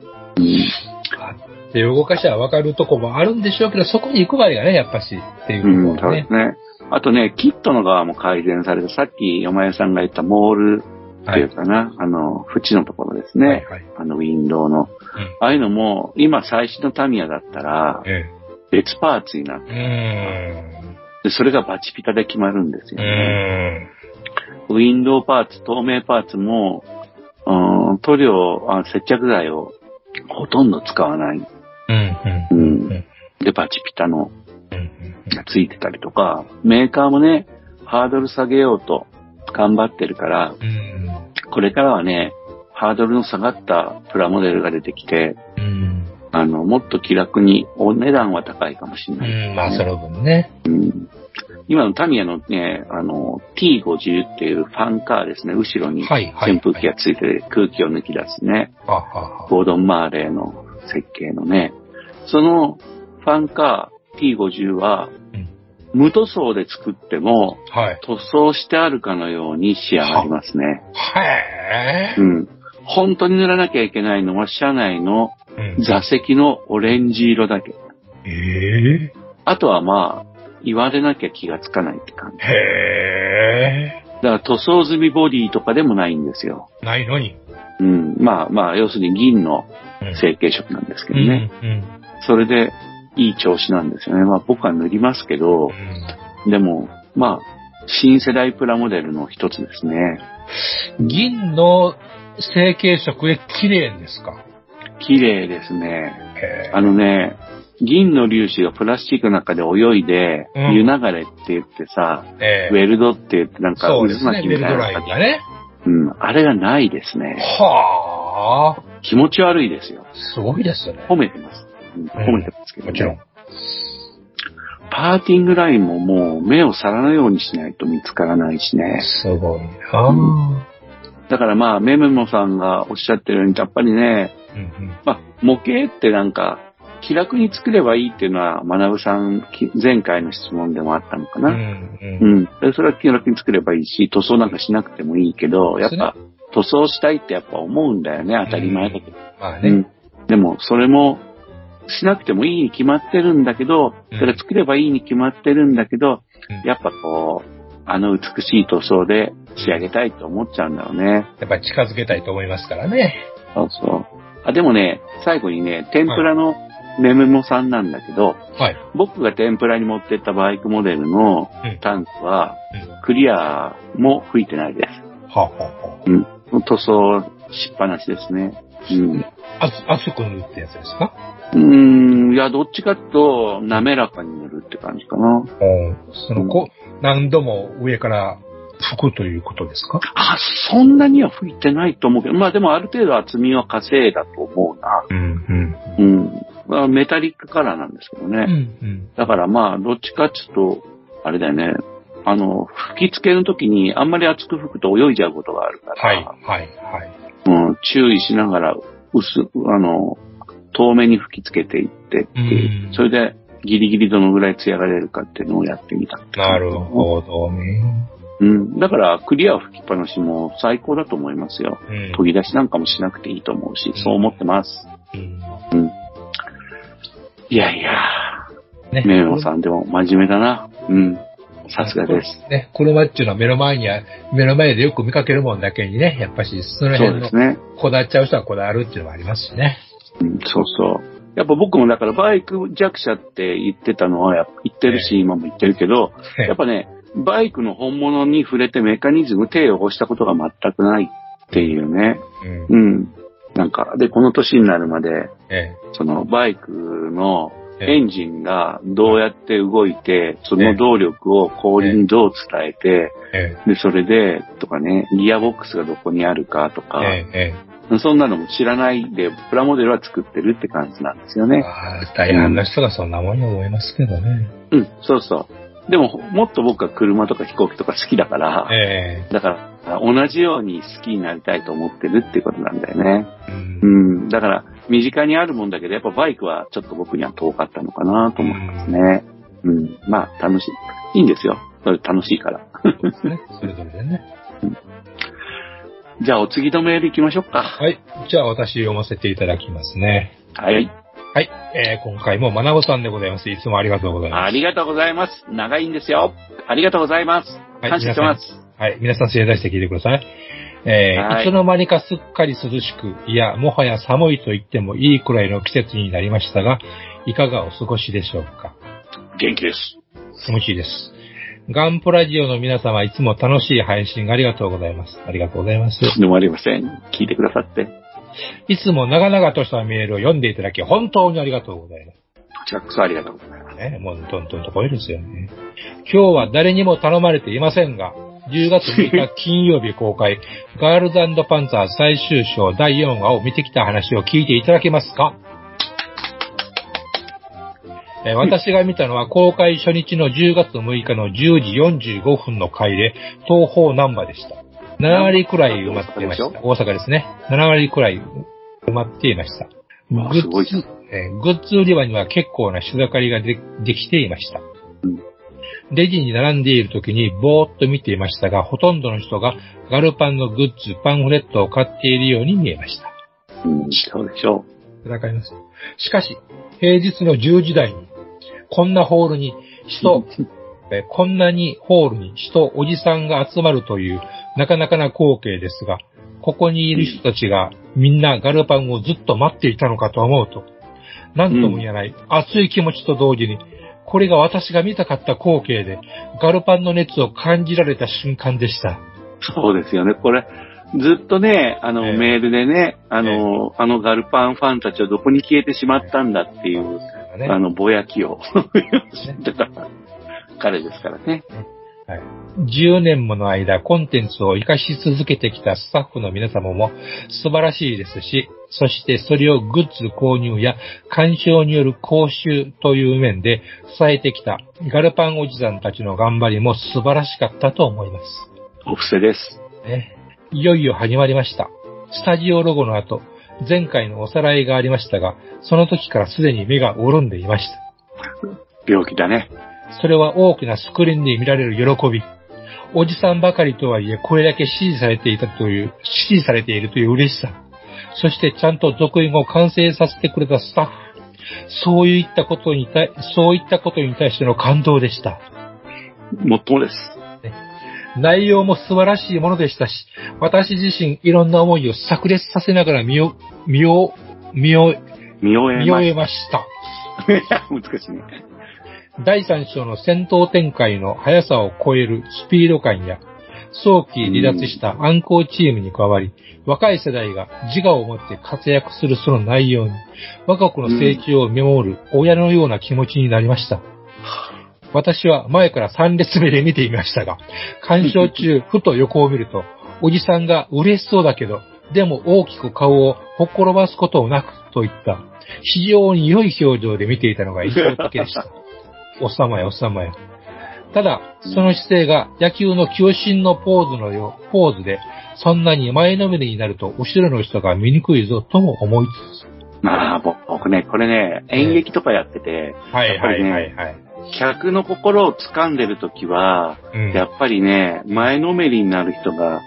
で、動かしは分かるとこもあるんでしょうけど、そこに行く場合がね、やっぱし、っていううん、そうです。ね。あとね、キットの側も改善されて、さっき山谷さんが言ったモールっていうかな、あの、縁のところですね。はいはい。あの、ウィンドウの。ああいうのも、今最新のタミヤだったら、え別パーツになって、え。でそれがバチピタで決まるんですようね。ん。ウィンドウパーツ、透明パーツも、うん、塗料あ、接着剤をほとんど使わない。うん。で、バチピタのうん。がついてたりとか、メーカーもね、ハードル下げようと頑張ってるから、うん。これからはね、ハードルの下がったプラモデルが出てきて、うん。あの、もっと気楽に、お値段は高いかもしれない。うん。まあ、その分ね。うん今のタミヤのね、あの、T50 っていうファンカーですね、後ろに扇風機がついて空気を抜き出すね、ゴードン・マーレーの設計のね、そのファンカー T50 はうん、無塗装で作っても、はい。塗装してあるかのように仕上がりますね。はうん。本当に塗らなきゃいけないのは車内の。座席のオレンジ色だけ。ええ。あとはまあ、言われなきゃ気がつかないって感じ。へえ。だから塗装済みボディとかでもないんですよ。ないのに。うん。まあまあ、要するに銀のうん成型色なんですけどうん。ね。うん。それでいい調子なんですよね。まあ僕は塗りますけど、でも、まあ、新世代プラモデルの一つですね。うん銀の成形色で綺麗ですか？綺麗ですね。へあのね、銀の粒子がプラスチックの中で泳いで、うん湯流れって言ってさ、えウェルドって言ってなんかそうですね、渦巻きみベルドラたいな感じ。インがね。うん、あれがないですね。はあ。気持ち悪いですよ。すごいですね。褒めてます。うん褒めてますけど、ねもちろん。パーティングラインももう目を皿のようにしないと見つからないしね。すごいなだからまあ、メメモさんがおっしゃってるように、やっぱりね、うんうんまあ、模型ってなんか、気楽に作ればいいっていうのは、学さん、き前回の質問でもあったのかな。うんううんん。でそれは気楽に作ればいいし、塗装なんかしなくてもいいけど、やっぱ、塗装したいってやっぱ思うんだよね。当たり前だけど。まあね。うん。でも、それも、しなくてもいいに決まってるんだけど、うんそれ作ればいいに決まってるんだけど、うんやっぱこう、あの美しい塗装で仕上げたいと思っちゃうんだろうね。やっぱり近づけたいと思いますからね。そうそう。あ、でもね、最後にね、天ぷらのメメモさんなんだけど、はい。僕が天ぷらに持ってったバイクモデルのうんタンクはうん、クリアも吹いてないです。はあ、はあはうん。塗装しっぱなしですね。うん。あ、あ熱く塗るってやつですか？うーん、いや、どっちかと、滑らかに塗るって感じかな。うん。その、こう、何度も上から拭くということですか？あ、そんなには吹いてないと思うけど、まあでもある程度厚みは稼いだと思うな。うん、うん。うん。まあメタリックカラーなんですけどね。うん、うん。だからまあ、どっちかっていうと、あれだよね。あの、吹き付けの時にあんまり厚く吹くと泳いじゃうことがあるから、はい、はい、はい。うん、注意しながら薄、あの、遠めに吹き付けていってっていううんそれでギリギリどのぐらい艶が出るかっていうのをやってみた。なるほどね。うん。だから、クリア吹きっぱなしも最高だと思いますよ。うん。研ぎ出しなんかもしなくていいと思うし、そう思ってます。うんいやいや、ねメモさんでも真面目だな。うん。さすがです。。ね、車っていうのは目の前には、目の前でよく見かけるもんだけにね、やっぱし、そのそう辺のですね。こだわっちゃう人はこだわるっていうのもありますしね。うん、そうそう。やっぱ僕もだからバイク弱者って言ってたのは言ってるし、今も言ってるけど、やっぱね、バイクの本物に触れてメカニズム手を押したことが全くないっていうね。うん。うん。なんか、で、この年になるまで、えそのバイクのええエンジンがどうやって動いて、その動力を氷にどう伝えて、ええ。で、それで、とかね、ギアボックスがどこにあるかとか、そんなのも知らないで、プラモデルは作ってるって感じなんですよえね。ああ大半の人がそんなもんに思いますけどね。うん、そうそう。でも、もっと僕は車とか飛行機とか好きだから、えだから、同じように好きになりたいと思ってるってことなんだよね。えうんうん。だから、身近にあるもんだけど、やっぱバイクはちょっと僕には遠かったのかなと思いますね。うん。まあ、楽しい。いいんですよ。それ楽しいから。そうですね。それぞれでね。じゃあ、お次のメール行きましょうか。はい。じゃあ私読ませていただきますね。はい。はい。えー、今回もまなごさんでございます。いつもありがとうございます。ありがとうございます。長いんですよ。ありがとうございます。はい感謝してます。はい。皆さん、正座して聞いてください。えーはいいつの間にかすっかり涼しく、いや、もはや寒いと言ってもいいくらいの季節になりましたが、いかがお過ごしでしょうか？元気です。気持ちいいです。ガンプラジオの皆様、いつも楽しい配信ありがとうございます。ありがとうございます。でもありません。聞いてくださって。いつも長々としたメールを読んでいただき、本当にありがとうございます。こちらこそありがとうございます。ね、もうどんどんとこいですよね。今日は誰にも頼まれていませんが、10月6日金曜日公開、[laughs] ガールズパンツァー最終章第4話を見てきた話を聞いていただけますか？えー私が見たのは公開初日の10月6日の10時45分の回で、東方ナンバーでした。7割くらい埋まっていました。大阪ですね。7割くらい埋まっていました。グあすごいッズ、えーグッズ売り場には結構な人だかりがでできていました。うんレジに並んでいる時にぼーっと見ていましたが、ほとんどの人がガルパンのグッズ、パンフレットを買っているように見えました。うん、そうでしょわかります。しかし、平日の10時台に、こんなホールに人、[laughs] えこんなにホールに人、おじさんが集まるという、なかなかな光景ですが、ここにいる人たちがみんなガルパンをずっと待っていたのかと思うと、なんとも言えない熱い気持ちと同時に、これが私が見たかった光景で、ガルパンの熱を感じられた瞬間でした。そうですよね。これ、ずっとね、あの、ええメールでね、あの、あのガルパンファンたちはどこに消えてしまったんだっていう、ねあの、ぼやきを [laughs] 知ってた彼ですからね。はい、10年もの間コンテンツを活かし続けてきたスタッフの皆様も素晴らしいですし、そしてそれをグッズ購入や鑑賞による講習という面で支えてきたガルパンおじさんたちの頑張りも素晴らしかったと思います。お布施です。ね、いよいよ始まりました。スタジオロゴの後、前回のおさらいがありましたが、その時からすでに目が潤んでいました。病気だね。それは大きなスクリーンで見られる喜び。おじさんばかりとはいえ、これだけ支持されていたという、支持されているという嬉しさ。そしてちゃんと続編を完成させてくれたスタッフ。そういったことに対、そういったことに対しての感動でした。もっともです。内容も素晴らしいものでしたし、私自身いろんな思いを炸裂させながら見よ、見よ、見よ、見終えました。た。[laughs] 難しいね。第3章の戦闘展開の速さを超えるスピード感や、早期離脱した暗号チームに加わり、若い世代が自我を持って活躍するその内容に、若子の成長を見守る親のような気持ちになりました。私は前から3列目で見ていましたが、[laughs] 鑑賞中、ふと横を見ると、おじさんが嬉しそうだけど、でも大きく顔をほっころばすことなくといった、非常に良い表情で見ていたのが印象的でした。[laughs] おっさまやおっさまや。ただ、その姿勢が野球の球審のポーズのよう、ポーズで、そんなに前のめりになると後ろの人が見にくいぞとも思いつまあ、ぼ僕ね、これね、演劇とかやってて、つ。はいはいははいいはい。客の心を掴んでるときは、うんやっぱりね、前のめりになる人が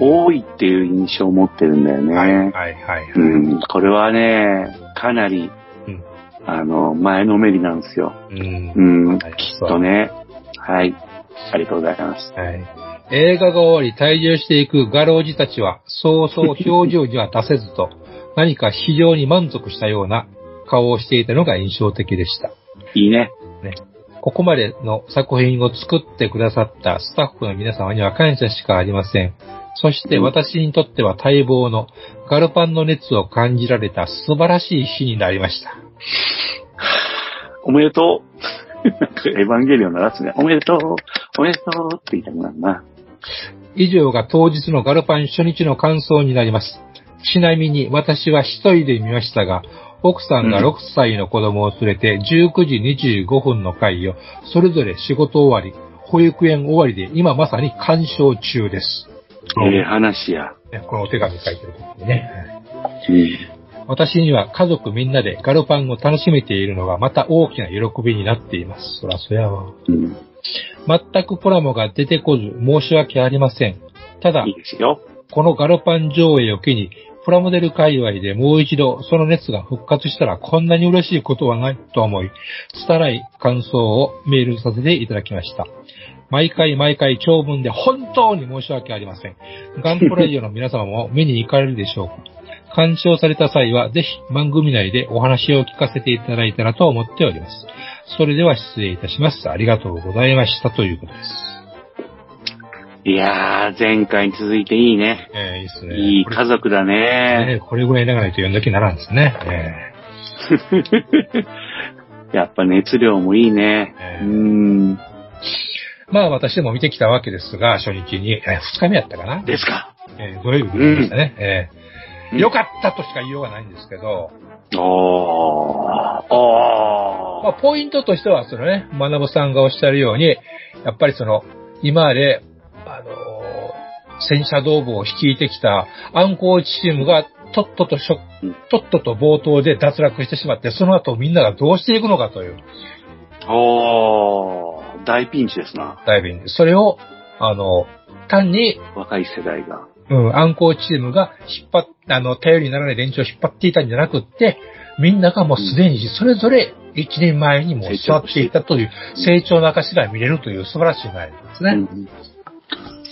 うん多いっていう印象を持ってるんだよね。はいはいはい。うん、これはね、かなり、うんあの、前のめりなんですよ。うんうん、はいきっとね。はい。ありがとうございます。はい。映画が終わり退場していくガロージたちは、そうそう表情には出せずと、[laughs] 何か非常に満足したような顔をしていたのが印象的でした。いいね。ここまでの作品を作ってくださったスタッフの皆様には感謝しかありません。そして私にとっては待望のガルパンの熱を感じられた素晴らしい日になりました。おめでとう。エヴァンゲリオンのラスね。おめでとう。おめでとうって言いたくなるな。以上が当日のガルパン初日の感想になります。ちなみに私は一人で見ましたが、奥さんが6歳の子供を連れて19時25分の回をそれぞれ仕事終わり、保育園終わりで今まさに鑑賞中です。ええ話や。ねこのお手紙書いてる時にね。うん私には家族みんなでガルパンを楽しめているのがまた大きな喜びになっています。そらそやわ。うん。全くプラモが出てこず申し訳ありません。ただいい、ですよ。このガルパン上映を機に、プラモデル界隈でもう一度その熱が復活したらこんなに嬉しいことはないと思い、拙い感想をメールさせていただきました。毎回毎回長文で本当に申し訳ありません。ガンプライオの皆様も見に行かれるでしょうか鑑賞された際は、ぜひ番組内でお話を聞かせていただいたらと思っております。それでは失礼いたします。ありがとうございました。ということです。いやー、前回に続いていいね。えー、いいですね。いい家族だね。ね、これぐらい長ないと読んだ気にならんですね。えやっぱ熱量もいいね。ええうん。ーまあ私も見てきたわけですが、初日に、えー二日目やったかな、ですか。えー土曜日見ましたね。えーうんよかったとしか言いようがないんですけど、おー。まおあポイントとしては、そのね、学さんがおっしゃるように、やっぱりその、今まで、あのー戦車道部を率いてきた暗号チームが、とっととしょうん、とっとと冒頭で脱落してしまって、その後みんながどうしていくのかという。ー。おー。大ピンチですな。ダイビング。それを、あの、単に、若い世代が。うん、暗号チームが引っ張っ、あの、頼りにならない連中を引っ張っていたんじゃなくって、みんながもうすでにそれぞれ一年前にもう座っていたという成長の証が見れるという素晴らしい内容ですね。うん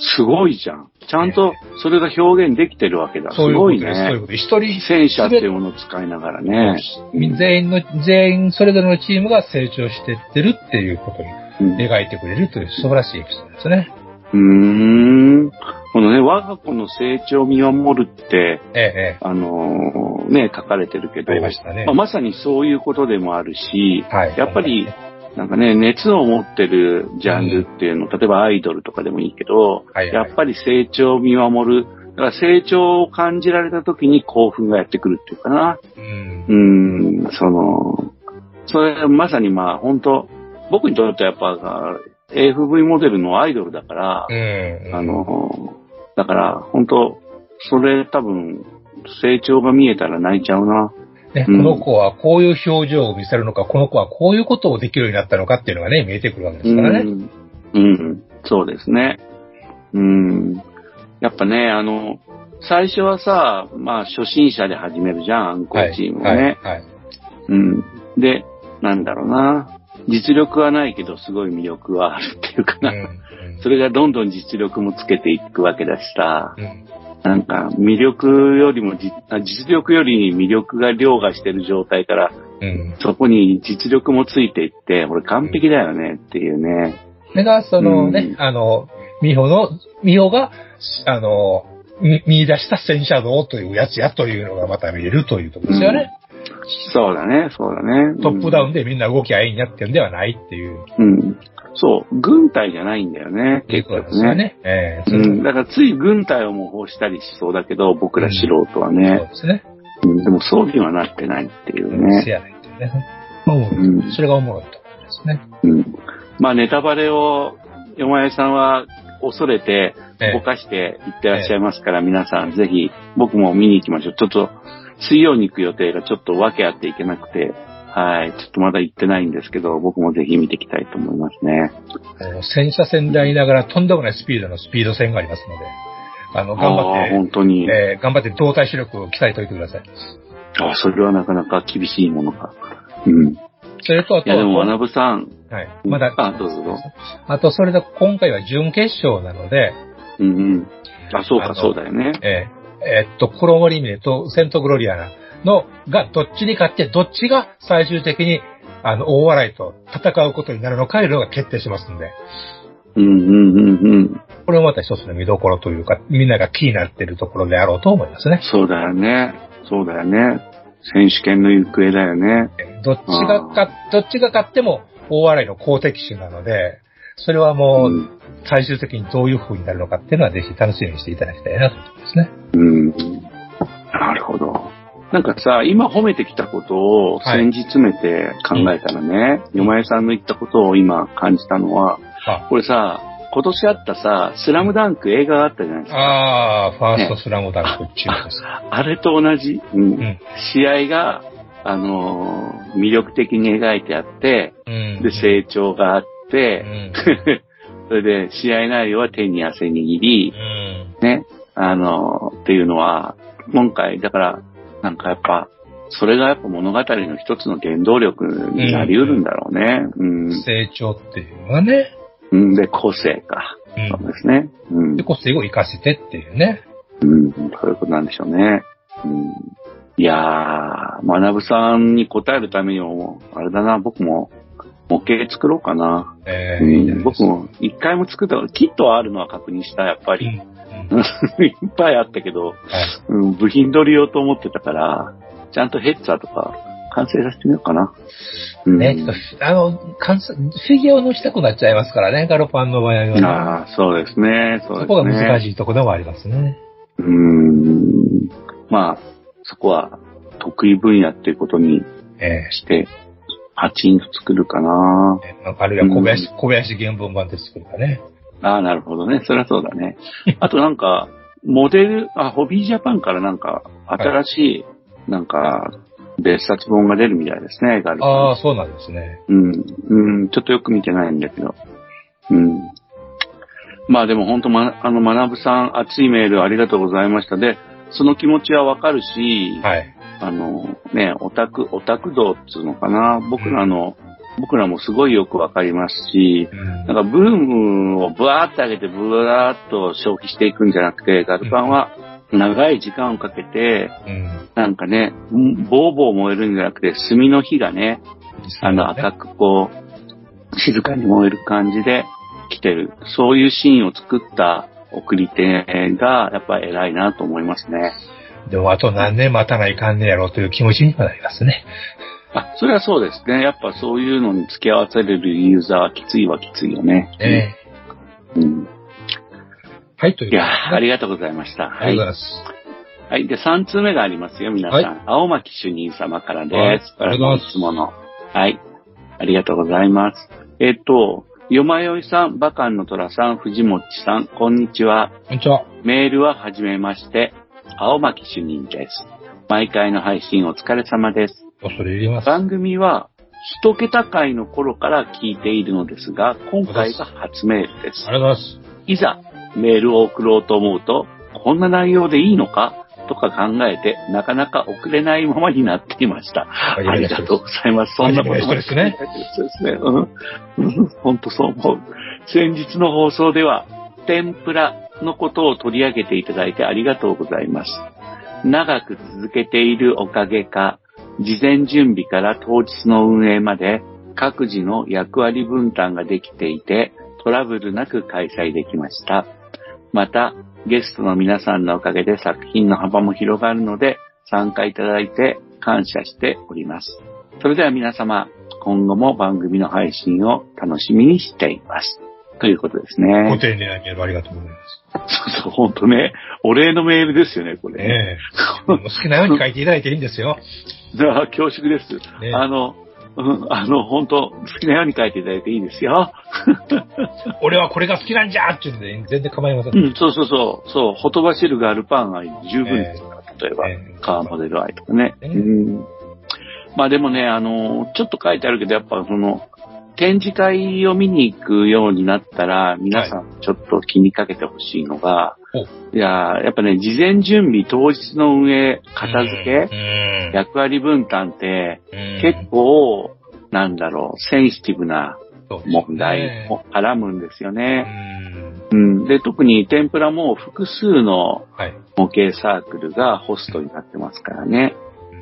すごいじゃん。ちゃんとそれが表現できてるわけだ。すごいとです。そういうね。こと。一人、戦車っていうものを使いながらね。全員の、全員それぞれのチームが成長していってるっていうことにうん描いてくれるという素晴らしいエピソードですね。うーん。このね、我が子の成長を見守るって、ええ、ええ。あのーね、書かれてるけど、まねまあまさにそういうことでもあるし、はい。やっぱり、なんかね、熱を持ってるジャンルっていうの、例えばアイドルとかでもいいけど、はいはいやっぱり成長を見守る、だから成長を感じられた時に興奮がやってくるっていうかな。うん。うーん、その、それまさにまあ本当僕にとってはやっぱ AFV モデルのアイドルだから、うん。あの、だから本当それ多分成長が見えたら泣いちゃうな。ね、こうんの子はこういう表情を見せるのか、この子はこういうことをできるようになったのかっていうのがね、見えてくるわけですからね。うん。うん。そうですね。うん。やっぱね、あの、最初はさ、まあ初心者で始めるじゃん、アンコーチームはい。をね。はい。うん。で、なんだろうな。実力はないけど、すごい魅力はあるっていうかな。うんそれがどんどん実力もつけていくわけだしさ。うんなんか、魅力よりも実力より魅力が凌駕してる状態から、うん。そこに実力もついていって、俺完璧だよねっていうね。それが、そのね、うんあの、美穂の、美穂が、あの、見見出した戦車道というやつやというのがまた見れるというところですよね。そうだね、そうだね。トップダウンでみんな動きゃいいんやってんではないっていう。うん。そう、軍隊じゃないんだよね、結そう局ね。ですよね。ええうん。だからつい軍隊を模倣したりしそうだけど、僕ら素人はそうね。ですね。うんでもそうにはなってないっていうせね。やないというね。ううんそれがおもろいところですね。うん。まあネタバレを、山井さんは恐れて、ええぼかして言ってらっしゃいますから、皆さんぜひ僕も見に行きましょう。ちょっと水曜に行く予定がちょっと訳あっていけなくて、はい。ちょっとまだ行ってないんですけど、僕もぜひ見ていきたいと思いますね。戦車戦でありながらとんでもないスピードのスピード戦がありますので、あの、頑あ張あ本当に。って、えー頑張って動体視力を鍛えておいてください。あそれはなかなか厳しいものか。うん。いそれと、あとや、でも、は、学さん。はい。まだ、あ、どうぞどうぞ。あと、それで今回は準決勝なので、うんうん。あ、そうか、そうだよね。えーえーっと、コロモリミネとセントグロリアナの、が、どっちに勝って、どっちが最終的に、あの、大笑いと戦うことになるのかいうのが決定しますんで。ううんうんうんうん。これもまた一つの見どころというか、みんなが気になっているところであろうと思いますね。そうだよね。そうだよね。選手権の行方だよね。どっちが勝、どっちが勝っても大笑いの公的種なので、それはもうう、最終的にどういう風になるのかっていうのはぜひ楽しみにしていただきたいなと思いますね。うん。なるほど。なんかさ、今褒めてきたことをはい先日詰めて考えたらね、よまえさんの言ったことを今感じたのは、あこれさ、今年あったさ、スラムダンク映画があったじゃないですか。あー、ファーストスラムダンクチームです。[laughs] あれと同じ、うんうん。試合が、あのー魅力的に描いてあって、うん。で、成長があっうて、ん。[laughs] それで試合内容は手に汗握りう、ん。ね、あのーっていうのは、今回、だから、なんかやっぱ、それがやっぱ物語の一つの原動力になり得るんだろうね。うん。成長っていうのはね、うん、で、個性か。うんそうですね。うんで、。個性を活かしてっていうね。うん、そういうことなんでしょうね。うん。いやー、学さんに答えるためにも、あれだな、僕も模型作ろうかな。えー、うん。僕も一回も作ったキットはあるのは確認した、やっぱり。うん。[laughs] いっぱいあったけど、はい。うん、部品取りようと思ってたから、ちゃんとヘッザーとか完成させてみようかな。うん、ね、ちょっと、あの、関数フィギュアを乗したくなっちゃいますからね、ガロパンの場合はね。ああ、そうですね。そうですね。そこが難しいところでもありますね。うーん。まあ、そこは得意分野っていうことにえして、パチンと作るかな。えあるいは小林、小林原文版で作るかね。ああ、なるほどね。そりゃそうだね。あとなんか、モデル、あ、ホビージャパンからなんか、新しい、なんか、別冊本が出るみたいですね、ガルああ、そうなんですね。うん、うん、ちょっとよく見てないんだけど。うん。まあでも本当ま、あの、学さん、熱いメールありがとうございました。で、その気持ちはわかるし、はい。あの、ね、オタク、オタク道っつうのかな。僕らの、僕らもすごいよくわかりますし、うんなんかブームをブワーって上げてブワーっと消費していくんじゃなくて、ガルパンは長い時間をかけて、うん。なんかね、ボーボー燃えるんじゃなくて、炭の火がね、あの赤くこう、静かに燃える感じで来てる。そういうシーンを作った送り手が、やっぱ偉いなと思いますね。でも、あと何年待たないかんねやろうという気持ちにはなりますね。あ、それはそうですね。やっぱそういうのに付き合わせれるユーザーはきついはきついよね。ええうん。はい、といういやー、ありががとうございました。ありがとうございます。はい。で、3通目がありますよ、皆さん。はい青巻主任様からです。はいありがとうございますいつもの。はい。ありがとうございます。えっ、と、よまよいさん、バカンの虎さん、藤もっちさん、こんにちは。こんにちは。メールははじめまして、青巻主任です。毎回の配信お疲れ様です。恐れ入ります。番組は、一桁回の頃から聞いているのですが、今回が初メールですあ。りがとうございます。いざメールを送ろうと思うと、こんな内容でいいのかとか考えて、なかなか送れないままになっていました。ありがとうございます。そんなこと真面目な人ですね。そうですね。うん。うん本当そう思う。先日の放送では、天ぷらのことを取り上げていただいてありがとうございます。長く続けているおかげか、事前準備から当日の運営まで各自の役割分担ができていて、トラブルなく開催できました。また、ゲストの皆さんのおかげで作品の幅も広がるので、参加いただいて感謝しております。それでは皆様、今後も番組の配信を楽しみにしています。ということですごね。丁寧なメールありがとうございます。そうそう、本当ね。お礼のメールですよね、これ。え好きなように書いていただいていいんですよ。じゃあ、恐縮です。ねあの、うん、あの、本当好きなように書いていただいていいですよ。[laughs] 俺はこれが好きなんじゃって言うんで、全然構いません。うん、そうそうそう。そう、ほとばしるガルパン愛十分ですから、例えば、ええカーモデル愛とかね。ねうん。まあでもね、あの、ちょっと書いてあるけど、やっぱその、展示会を見に行くようになったら、皆さんちょっと気にかけてほしいのが、おいや、やっぱね、事前準備、当日の運営、片付け、うん役割分担って、うん結構、なんだろう、センシティブな問題をはらむんですようね。んうん。で、特に天ぷらも複数のはい。模型サークルがホストになってますからね。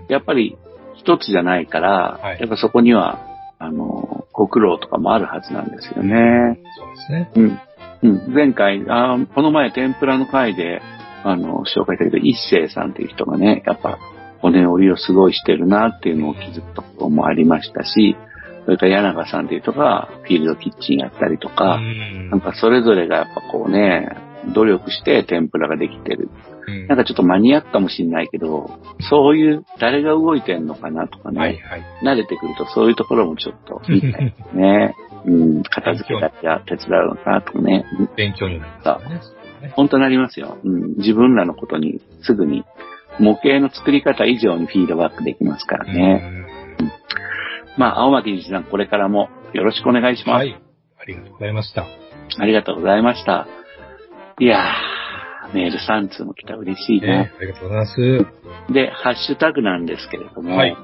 やっぱり一つじゃないから、はいやっぱそこには、あの、ご苦労とかもあるはずなんですよね。そうですね。うん。うん、前回、あーこの前天ぷらの回で、あの、紹介したけど、一星さんっていう人がね、やっぱ、骨折りをすごいしてるなっていうのを気づくところもありましたし、それから柳川さんっていう人がフィールドキッチンやったりとか、うんなんかそれぞれがやっぱこうね、努力して天ぷらができてる。うんなんかちょっとマニアックかもしれないけど、そういう誰が動いてんのかなとかね、はいはい。慣れてくるとそういうところもちょっと見たいですね。[laughs] うん、片付けたりや手伝うのかなとかね。勉強になりますね。本当なりますよ。うん、自分らのことにすぐに模型の作り方以上にフィードバックできますからね。まあ、青巻理事さん、これからもよろしくお願いします。はい。ありがとうございました。ありがとうございました。いやー、メール3通も来た嬉しいな。ねありがとうございます。で、ハッシュタグなんですけれども、はい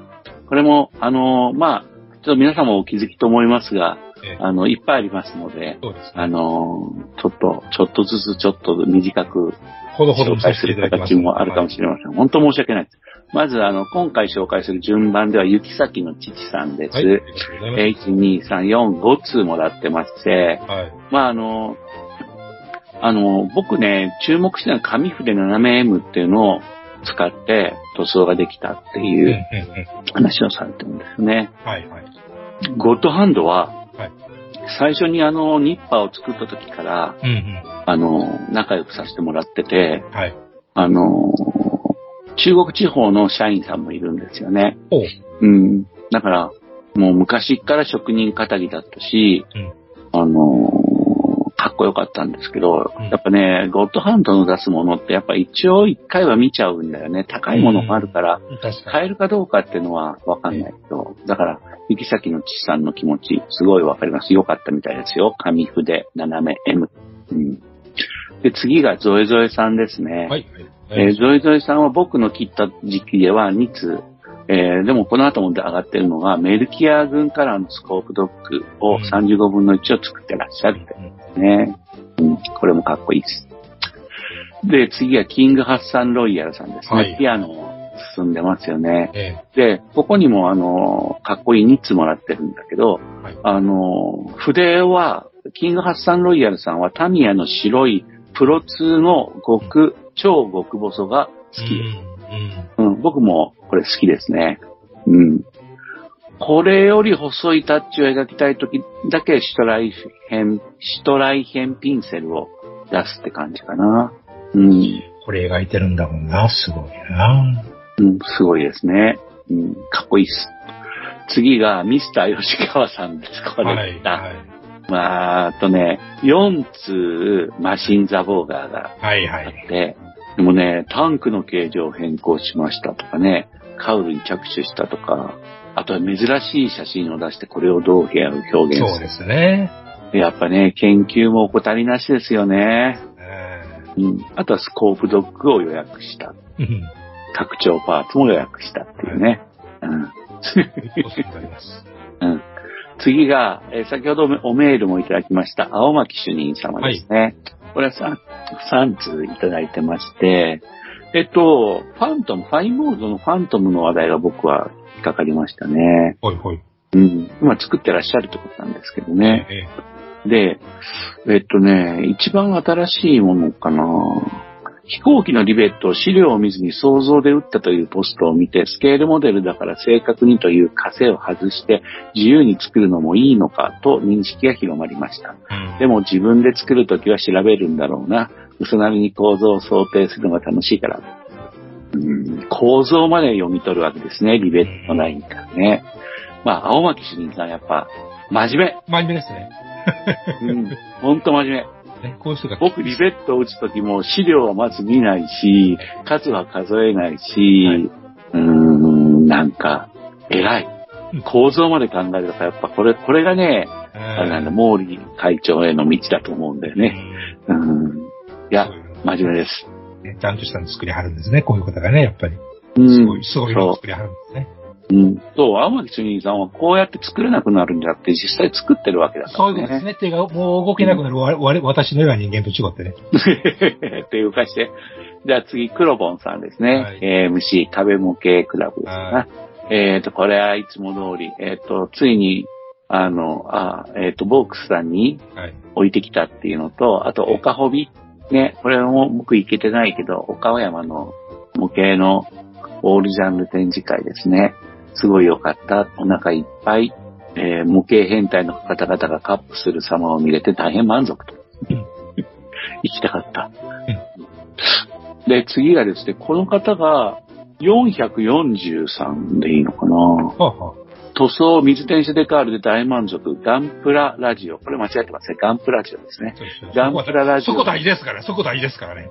これも、あのーまあ、ちょっと皆さんもお気づきと思いますが、ええあの、いっぱいありますので、ですね。あのーちょっと、ちょっとずつちょっと短くほどほど紹介する形もあるかもしれません。本当申し訳ないです。まず、あの、今回紹介する順番では、行き先の父さんです。はい。ありがとうございます。1、2、3、4、5通もらってまして、はい。まあ、あの、あの、僕ね、注目してるのは紙筆 7M っていうのを使って塗装ができたっていううん話をされてるんですよね。はいはい。ゴッドハンドははい、最初にあの、ニッパーを作った時から、うんうん。あの、仲良くさせてもらってて、はい。あの、中国地方の社員さんもいるんですよね。おう。うん。だから、もう昔から職人仇だったし、うんあのーかっこよかったんですけど、うんやっぱね、ゴッドハンドの出すものってやっぱ一応一回は見ちゃうんだよね。高いものもあるから。買えるかどうかっていうのはわかんないけど、だから、行き先の父さんの気持ち、すごいわかります。よかったみたいですよ。紙筆、斜め M。うん。で、次がゾエゾエさんですね。はい。えーゾイゾイさんは僕の切った時期では2通、えーでもこの後も上がってるのが、メルキア軍からのスコープドッグをうん35分の1を作ってらっしゃるってね。うん、これもかっこいいです。で、次はキングハッサンロイヤルさんですね。はいピアノを進んでますよね。えで、ここにもあの、かっこいい2つもらってるんだけど、はいあの、筆は、キングハッサンロイヤルさんはタミヤの白いプロ2の極、超極細がえ好きです。うん。うん、僕もこれ好きですね。うん。これより細いタッチを描きたいときだけシュトライヘン、シュトライヘンピンセルを出すって感じかな。うん。これ描いてるんだもんな。すごいな。うん、すごいですね。うん、かっこいいっす。次がミスター吉川さんです。これ、はい。だはい。まあ、あとね、4通マシンザボーガーがはいはあっい。て、でもね、タンクの形状を変更しましたとかね、カウルに着手したとか、あとは珍しい写真を出してこれをどう表現すそうですね。る。やっぱね、研究も怠りなしですよね。えうん。あとはスコープドッグを予約した。えうん。拡張パーツも予約したっていうね。[laughs] うん。次が、えー先ほどおメールもいただきました、青巻主任様ですね。これは 3, 3通いただいてまして、えっと、ファントム、ファインモードのファントムの話題が僕は引っかかりましたね。ほいほい。うん。今作ってらっしゃるってことなんですけどね。ええで、えっとね、一番新しいものかな飛行機のリベットを資料を見ずに想像で打ったというポストを見て、スケールモデルだから正確にという枷を外して自由に作るのもいいのかと認識が広まりました。うんでも自分で作るときは調べるんだろうな。嘘なりに構造を想定するのが楽しいから。うん、構造まで読み取るわけですね、リベットラインからね。まあ、青巻主任さんやっぱ、真面真面目ですね。目。うん、ほんと真面目。ねこういう人が。僕、リベットを打つときも資料はまず見ないし、数は数えないし、はいうーん、なんか、偉いうん。構造まで考えるとやっぱこれ、これがね、ええあれなんだ、毛利会長への道だと思うんだよね。うん。いや真面目です。ねちゃんとしたの作りはるんですね。こういう方がね、やっぱり。うんすごい、すごいのそ作りはるんですね。う。うん。そう、青巻主任さんはこうやって作れなくなるんじゃなくて、実際作ってるわけだからね。そういうことですね。手がもう動けなくなる、わわ私のような人間と違ってね。っていうかして。じゃあ次、クロボンさんですね。はい AMC 壁模型クラブですはか。えっ、と、これはいつも通り、えっ、と、ついに、あの、あえっ、と、ボークスさんにはい。置いてきたっていうのと、あと、岡ホビ。ね、これも僕行けてないけど、岡山の模型のオールジャンル展示会ですね。すごい良かった。お腹いっぱい。えー模型変態の方々がカップする様を見れて大変満足と。行きたかった。で、次がですね、この方が443でいいのかなはあは塗装水転写デカールで大満足。ガンプララジオ。これ間違ってますね。ガンプラジオですね。ガンプララジオそこ大事ですから、そこ大事ですからね。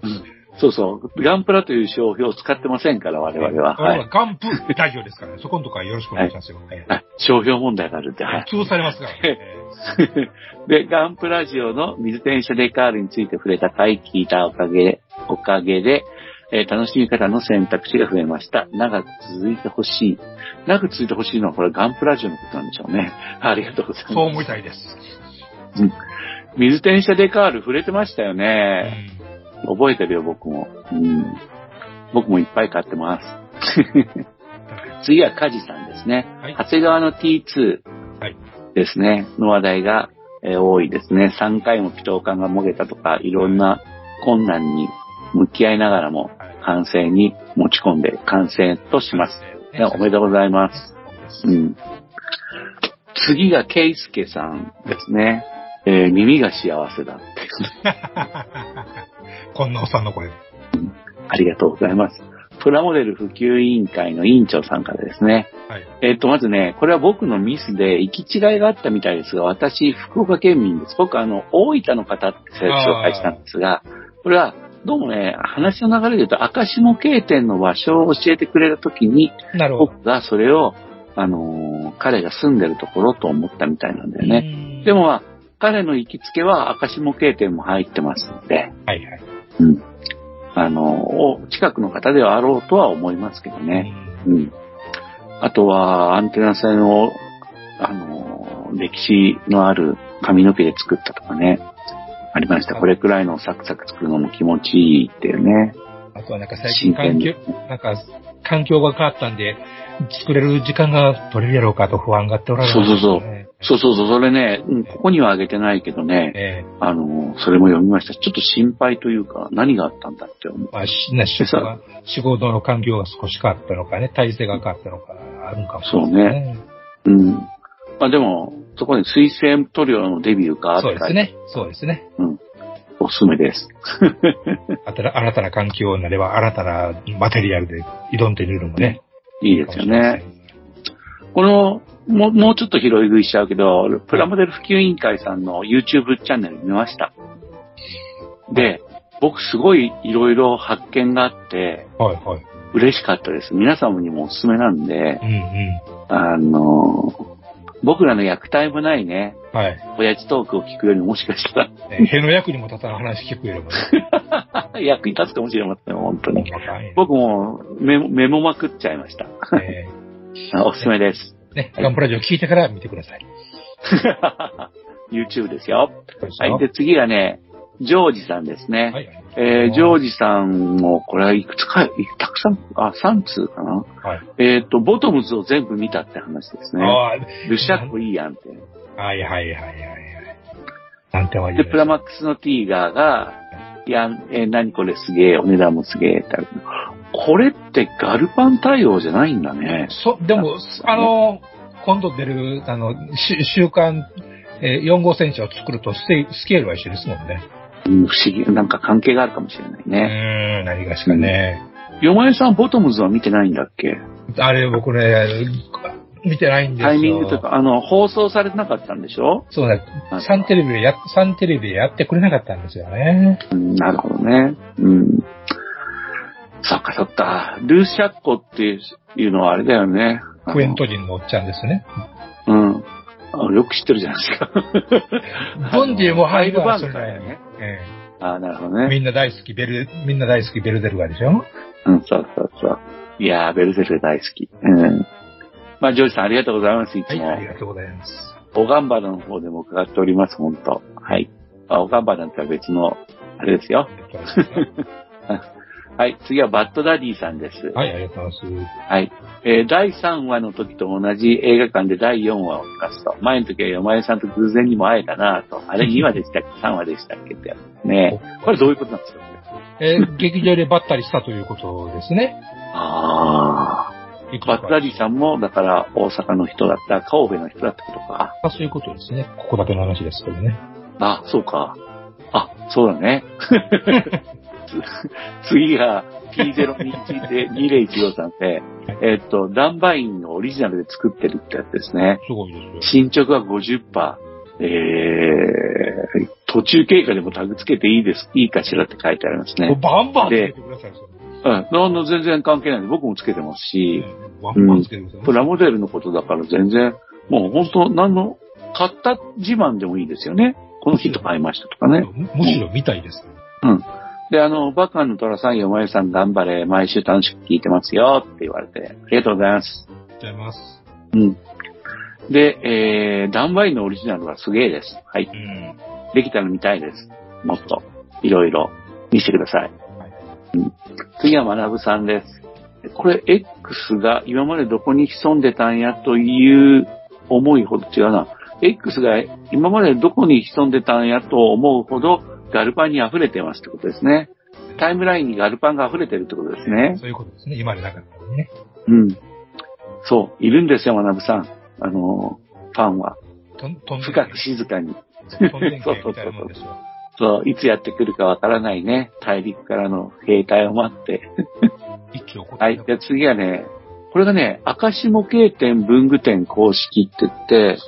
そうそう。ガンプラという商標を使ってませんから、我々は。はい。ガンプラジオですからね。そこのとこはよろしくお願いしますよ。はいはい商標問題があるんで、はい。潰されますからね。[laughs] で、ガンプラジオの水転写デカールについて触れた回聞いたおかげ、おかげで、えー楽しみ方の選択肢が増えました。長く続いてほしい。長く続いてほしいのはこれガンプラジオのことなんでしょうね。[laughs] ありがとうございます。そう思いたいです。水転写デカール触れてましたようね。ん覚えてるよ、僕も。うん。僕もいっぱい買ってます。[laughs] 次はカジさんですね。はい長谷川の T2 はいですね、の話題が、えー多いですね。3回もピトー管がもげたとか、いろんな困難に向き合いながらも完成に持ち込んで完成とします。ねおめでとうございます。うん。次がケイスケさんですね。えー耳が幸せだって。[laughs] こんなおっさんの声。ありがとうございます。プラモデル普及委員会の委員長さんからですね。はい。えっ、と、まずね、これは僕のミスで行き違いがあったみたいですが、私、福岡県民です。僕、あの、大分の方って紹介したんですが、これは、どうもね、話の流れで言うと、赤下経店の場所を教えてくれたときに。僕がそれを、あのー彼が住んでるところと思ったみたいなんだよね。ねでも、まあ、彼の行きつけは赤下経店も入ってますので、はいはい。うん。あの、お近くの方ではあろうとは思いますけどね。うん。あとは、アンテナ線を、あの、歴史のある髪の毛で作ったとかね。ありました。これくらいのサクサク作るのも気持ちいいっていうね。あとはなんか最近環境、なんか環境が変わったんで、作れる時間が取れるやろうかと不安があっておられるそうそうそうねそうそうそう、それね、うん、ここにはあげてないけどね、えあの、それも読みました。ちょっと心配というか、何があったんだって思う。えまあ、しな仕事が、仕事の環境が少し変わったのかね、体制が変わったのか、あるんかもしれないですね。うん。まあでも、そこに水性塗料のデビューがあったそうですね。そうですね。おすすめです。[laughs] 新たな新たな環境になれば、新たなマテリアルで挑んでみるのもね。いいですよね。この、もう、もうちょっと拾い食いしちゃうけど、プラモデル普及委員会さんの YouTube チャンネル見ました。で、僕すごいいろいろ発見があって、はいはい。嬉しかったです。皆様にもおすすめなんで、うんうん。あの、僕らの役体もないね、はい。親父トークを聞くよりももしかしたらえへの役にも立たない話聞くよりもね。[laughs] 役に立つかもしれません、本当に。僕もメモメモまくっちゃいました。[laughs] えおすすめです。ーね、ガンプラジオ聞いてから見てください。[laughs] YouTube ですよはい。で、次がね、ジョージさんですね。はい。えージョージさんも、これはいくつか、いたくさん、あ、3通かな？はい。えっ、と、ボトムズを全部見たって話ですね。あルシャッコいいやんって。あ、はいはいはいはいはい。なんてで、プラマックスのティーガーが、いや、えー何これすげえ、お値段もすげえってあるこれってガルパン対応じゃないんだね。そ、でも、あの、今度出る、あの、し週刊、えー、4号戦車を作るとスケールは一緒ですもんね。うん、不思議、なんか関係があるかもしれないうね。ーん、何がしかね。よまえさん、ボトムズは見てないんだっけ？あれ、僕ね、見てないんですよ。タイミングとか、あの、放送されてなかったんでしょ？そうね、サンテレビでや、サンテレビでやってくれなかったんですよね。うん、なるほどね。うん。そっかそっか。ルーシャッコっていうのはあれだよね。クエント人のおっちゃんですね。うん。あよく知ってるじゃないですか。[laughs] ボンディもファイルバンそれカーやね。えあなるほどえみね。んな大好き、ベル、みんな大好き、ベルデルガでしょ？うん、そうそうそう。いやー、ベルゼル大好き。うん。まあ、ジョージさんありがとうございます、いはい、つも。ありがとうございます。オガンバナの方でも伺っております、本当はい。あオガンバナっては別の、あれですよ。[laughs] はい、次はバッドダディさんです。はい、ありがとうございます。はい。えー第3話の時と同じ映画館で第4話を見ますと、前の時は山根さんと偶然にも会えたなと、あれ2話でしたっけ ?3 話でしたっけ？ってやつね。[laughs] これどういうことなんですか？えー劇場でばったりしたということですね。ああ。バッドダディさんも、だから大阪の人だった、神戸の人だってことか？あそういうことですね。ここだけの話ですけどね。あ、そうか。あ、そうだね。[laughs] つ [laughs] 次が P021 で2015さんで、えっと、ダンバインのオリジナルで作ってるってやつですね。すごいですよ。進捗は50%。えー、途中経過でもタグつけていいです、いいかしらって書いてありますね。バンバンつけてください。うん、なんの全然関係ないんで、僕もつけてますし、バンバンつけてください。プラモデルのことだから全然、もう本当、何の、買った自慢でもいいですよね。この人買いましたとかね。むしろ見たいです。うん。で、あの、バカの虎さん、よまえさん頑張れ、毎週楽しく聞いてますよって言われて、ありがとうございます。ありがとうございます。うん。で、えー、ダンバインのオリジナルはすげえです。はい。うん。できたら見たいです。もっと、いろいろ見せてください。うん、次は学さんです。これ、X が今までどこに潜んでたんやという思いほど違うな。X が今までどこに潜んでたんやと思うほどガルパンに溢れてますってことですね。タイムラインにガルパンが溢れてるってことですね。そういうことですね。今でなかったらね。うん。そう、いるんですよ、学さん。あの、ファンは。とん、とんで深く静かに。とんでん系みたいなもんですよ。そう、いつやってくるかわからないね。大陸からの兵隊を待って。一挙起こはい。じゃあ次はね、これがね、明石模型店文具店公式って言って、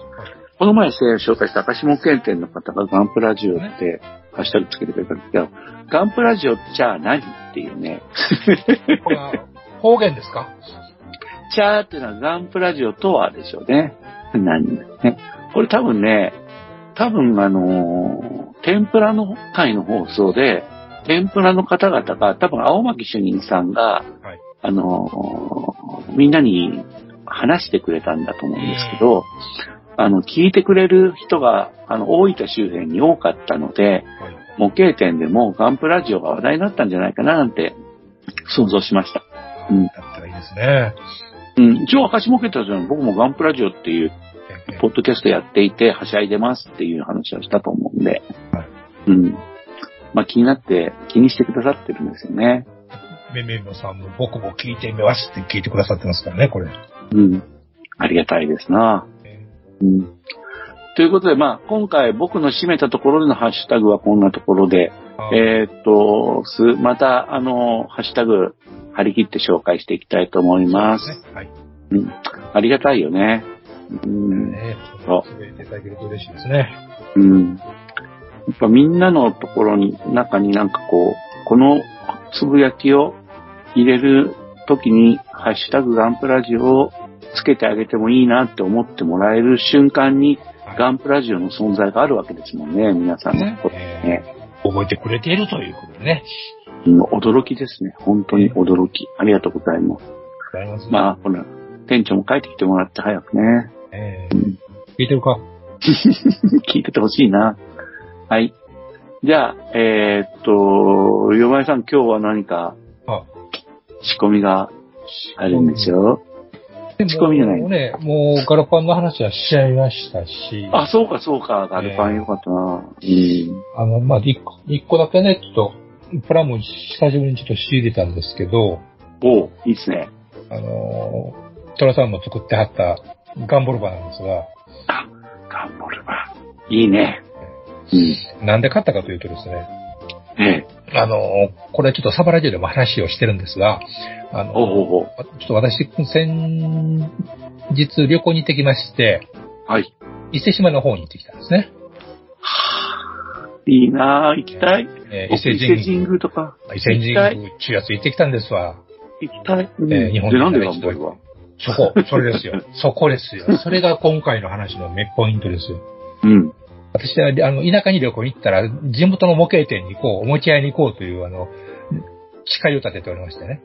この前紹介した明石模型店の方がガンプラジオって、ハッシュタグつけてくれたんですけど、ガンプラジオじゃあ何っていうね。これは方言ですか？チャーっていうのはガンプラジオとはでしょうね。何ね。これ多分ね、多分あのー天ぷらの会の放送で、天ぷらの方々が、多分青巻主任さんが、はい。あのーみんなに話してくれたんだと思うんですけど、あの、聞いてくれる人が、あの、大分周辺に多かったので、はい。模型店でもガンプラジオが話題になったんじゃないかななんて想像しました。うん。だったらいいですね。うん、一応、明石模型店は僕もガンプラジオっていうポッドキャストやっていて、はしゃいでますっていう話をしたと思うんで、はいうん。まあ気になって、気にしてくださってるんですよね。めめもさんも僕も聞いてみますって聞いてくださってますからね、これ。うん。ありがたいですな。うん。ということで、まあ今回僕の締めたところでのハッシュタグはこんなところで、えーっと、す、また、あの、ハッシュタグ、張り切って紹介していきたいと思います。ね。はい。うん。ありがたいよね。うん。ねそうつぶやいていただけると嬉しいですね。うん。やっぱみんなのところに、中になんかこう、このつぶやきを入れるときに、ハッシュタグガンプラジオをつけてあげてもいいなって思ってもらえる瞬間に、ガンプラジオの存在があるわけですもんね、皆さんのところにね。覚えてくれているということでね。うん驚きですね。本当に驚き。ありがとうございます。ございます。まあ、ほら、店長も帰ってきてもらって早くね。えー聞いてるか？[laughs] 聞いててほしいな。はい。じゃあ、えーっと、よまえさん今日は何かあ、仕込みがあるんでしょじゃないもうね、もうガラパンの話はしちゃいましたし、あ、そうかそうか。ガルパンよかったな。うん。あの、まあ、一個一個だけね、ちょっと、プラモ久しぶりにちょっと仕入れたんですけど、おういいっすね。あのー、トラさんも作ってはったガンボルバなんですが、あ、ガンボルバ。いいね。うん。なんで買ったかというとですね、ええ。あのー、これちょっとサバラジオでも話をしてるんですが、あのー、おうおうおうちょっと私、先日旅行に行ってきまして、はい。伊勢島の方に行ってきたんですね。いいな行きたい。えー僕伊勢神宮とか。伊勢神。宮、中月行ってきたんですわ。行きたい。うんえー日本で、なんでにガンボルバそこ、それですよ。そこですよ。それが今回の話のメポイントですよ。うん。私は、あの、田舎に旅行に行ったら、地元の模型店に行こう、おもちゃ屋に行こうという、あの、誓いを立てておりましてね。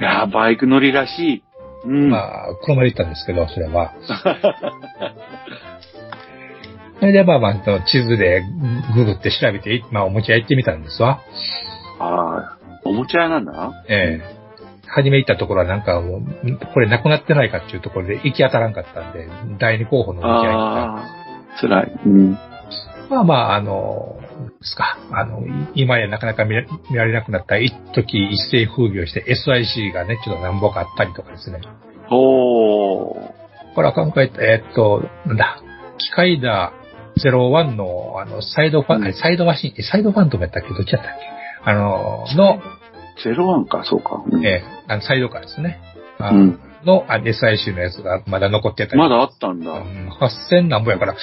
いやーバイク乗りらしい。うん。まあ、車で行ったんですけど、それは。[laughs] それで、まあまあ、地図でググって調べて、まあ、おもちゃ屋行ってみたんですわ。ああ、おもちゃ屋なんだええ初め行ったところはなんかもう、んこれなくなってないかっていうところで行き当たらんかったんで、第二候補のお店屋に行ったんです辛い。うん。まあまあ、あの、ですか。あの、い今やなかなか見られなくなった一時一世風靡をして SIC がね、ちょっと何本かあったりとかですね。おー。これは考えて、えーっと、なんだ、機械だ01の、あの、サイドファン、うんサイドマシン、えサイドファントムやったっけ？どっちやったっけ？あの、の、ゼロワンか、そうか。うんえーあの、サイドカーですね。あうんの、あ SIC のやつがまだ残ってたり。まだあったんだ。うん8000何本やから、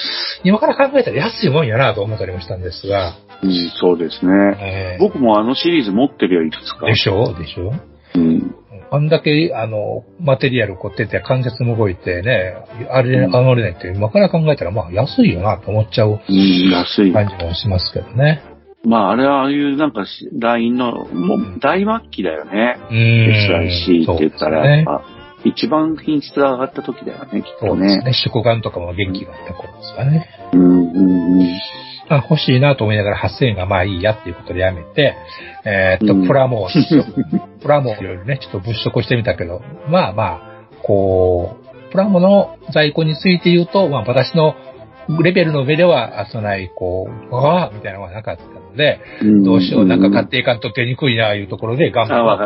今から考えたら安いもんやなと思ったりもしたんですが、うん、そうですね。えー僕もあのシリーズ持ってるよ、いくつか。でしょ？でしょ？うん。あんだけ、あの、マテリアル凝ってて、関節も動いてね、あれ、上がれないって、今から考えたら、まあ、安いよなと思っちゃううん、安い。感じもしますけどね。まあ、あれはああいうなんかし、ラインの、もう大末期だよね。うーん SIC って言ったら、やっぱ、一番品質が上がった時だよね、きっとね。そうですね。食玩とかも元気があった頃ですかね。うん、うん、うん。まあ、欲しいなと思いながら8000円がまあいいやっていうことでやめて、えーっと、うんプラモを、[laughs] プラモをいろいろね、ちょっと物色してみたけど、まあまあ、こう、プラモの在庫について言うと、まあ私のレベルの上では、あそない、こう、わあみたいなのがなかったので、うんどうしよう、なんか買っていかんと手にくいな、いうところで、ガンボあ、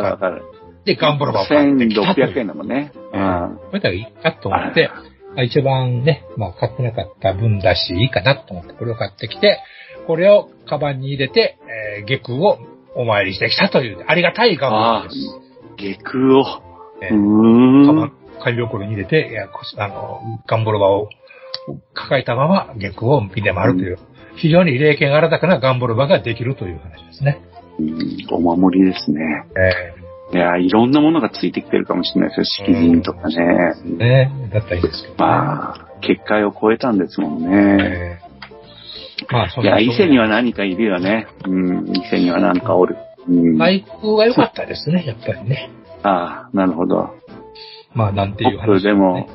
ロわかるバを買っわかってきたという1600円だもんね。うえーん。これだらいいかと思って、まあ一番ね、まあ買ってなかった分だし、いいかなと思って、これを買ってきて、これをカバンに入れて、えー下空をお参りしてきたという、ありがたいガンボロバです。下空を。えうーカバーん。ン、紙袋に入れて、いやこあの、ガンボロバを抱えたまま下空を見て回るという、非常に霊験新たかなガンボロバができるという話ですね。うんお守りですね。えいや、いろんなものがついてきてるかもしれないですよ。敷人とかね。ーねだったらいいですけど、ね。まあ、結界を超えたんですもんね。えーまあ、そいや、伊勢には、は何かいるよね。うん、伊勢には何かおる。うん。マイクが良かったですね、やっぱりね。ああ、なるほど。まあ、なんていう話、僕、でも、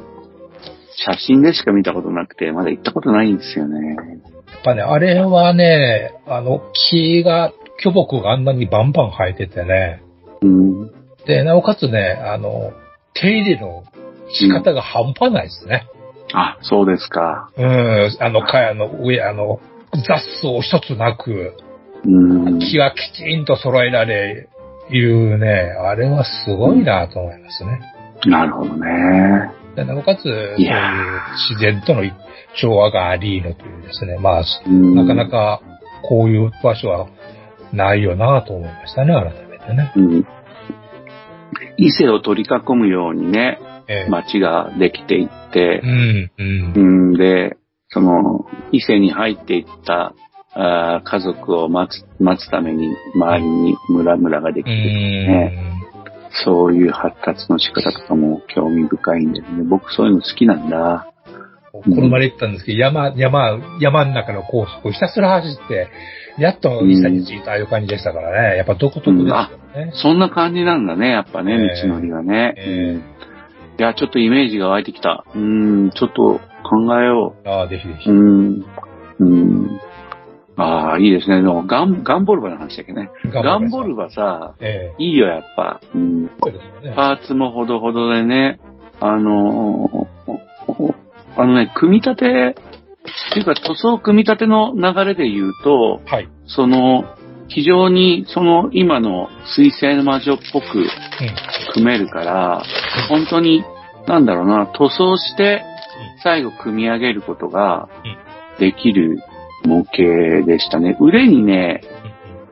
写真でしか見たことなくて、まだ行ったことないんですよね。やっぱね、あれはね、あの、木が、巨木があんなにバンバン生えててね。うん。で、なおかつね、あの、手入れの仕方が半端ないですね。あ、そうですか。うん、あの、かやの上、あの、雑草一つなく、うん。木がきちんと揃えられ、いうね、あれはすごいなと思いますね。なるほどね。でなおかつ、そういう自然との調和がありのというですね、まあ、うんなかなかこういう場所はないよなと思いましたね、改ね。うん。伊勢を取り囲むようにね、ええ街ができていってう、ん、うんう。ん、で、その、伊勢に入っていったあー家族を待つ、待つために周りに村々ができうてるね。そういう発達の仕方とかも興味深いんですね。僕そういうの好きなんだ。この前行ったんですけど、山、山、山の中のコースをひたすら走って、やっと伊勢に着いたああいう感じでしたからね。やっぱ独特ですよね。そんな感じなんだね、やっぱね、ええ道のりがね。えうんいや、ちょっとイメージが湧いてきた。うん、ちょっと考えよああ、ぜひぜひう。う。ん。うん。ああ、いいですね。でもガン、ガンボルバの話だっけね。ガンボルバさ、ええいいよ、やっぱ。うん。ね。パーツもほどほどでね、あのーあのね、組み立て、っていうか塗装組み立ての流れで言うと、はい。その、非常にその今の水星魔女っぽくうん。組めるから、本当に、なんだろうな、塗装して最後組み上げることができる模型でしたね。腕にね、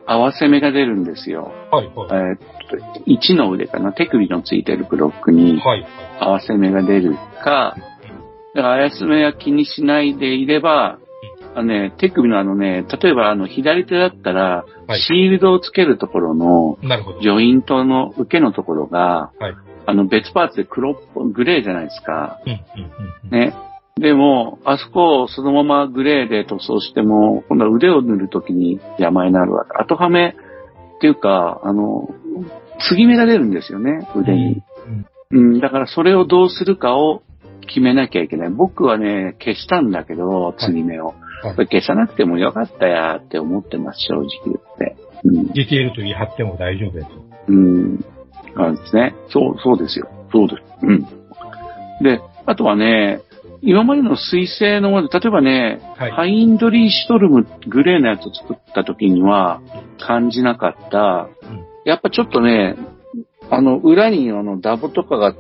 合わせ目が出るんですよ。はい、えはい。ーっと、1の腕かな、手首のついてるブロックにはい。合わせ目が出るか、だから合わせ目は気にしないでいれば、あのね、手首のあのね、例えばあの左手だったら、はいシールドをつけるところの。ジョイントの受けのところが、はいあの別パーツで黒っぽ、グレーじゃないですか。うん、うん、うん。ね。でも、あそこをそのままグレーで塗装しても、今度は腕を塗るときに邪魔になるわけ。後はめっていうか、あの、継ぎ目が出るんですよね、腕に。うん、だからそれをどうするかを決めなきゃいけない。僕はね、消したんだけど、継ぎ目を。はいこれ消さなくてもよかったやって思ってます、正直言って。うん。ディテールと言い張っても大丈夫です。うん。なんですね。そう、そうですよ。そうです。うん。で、あとはね、今までの水星のもので、例えばね、はいハインドリーシュトルムグレーのやつを作った時には感じなかった、うんやっぱちょっとね、あの、裏にあの、ダボとかが、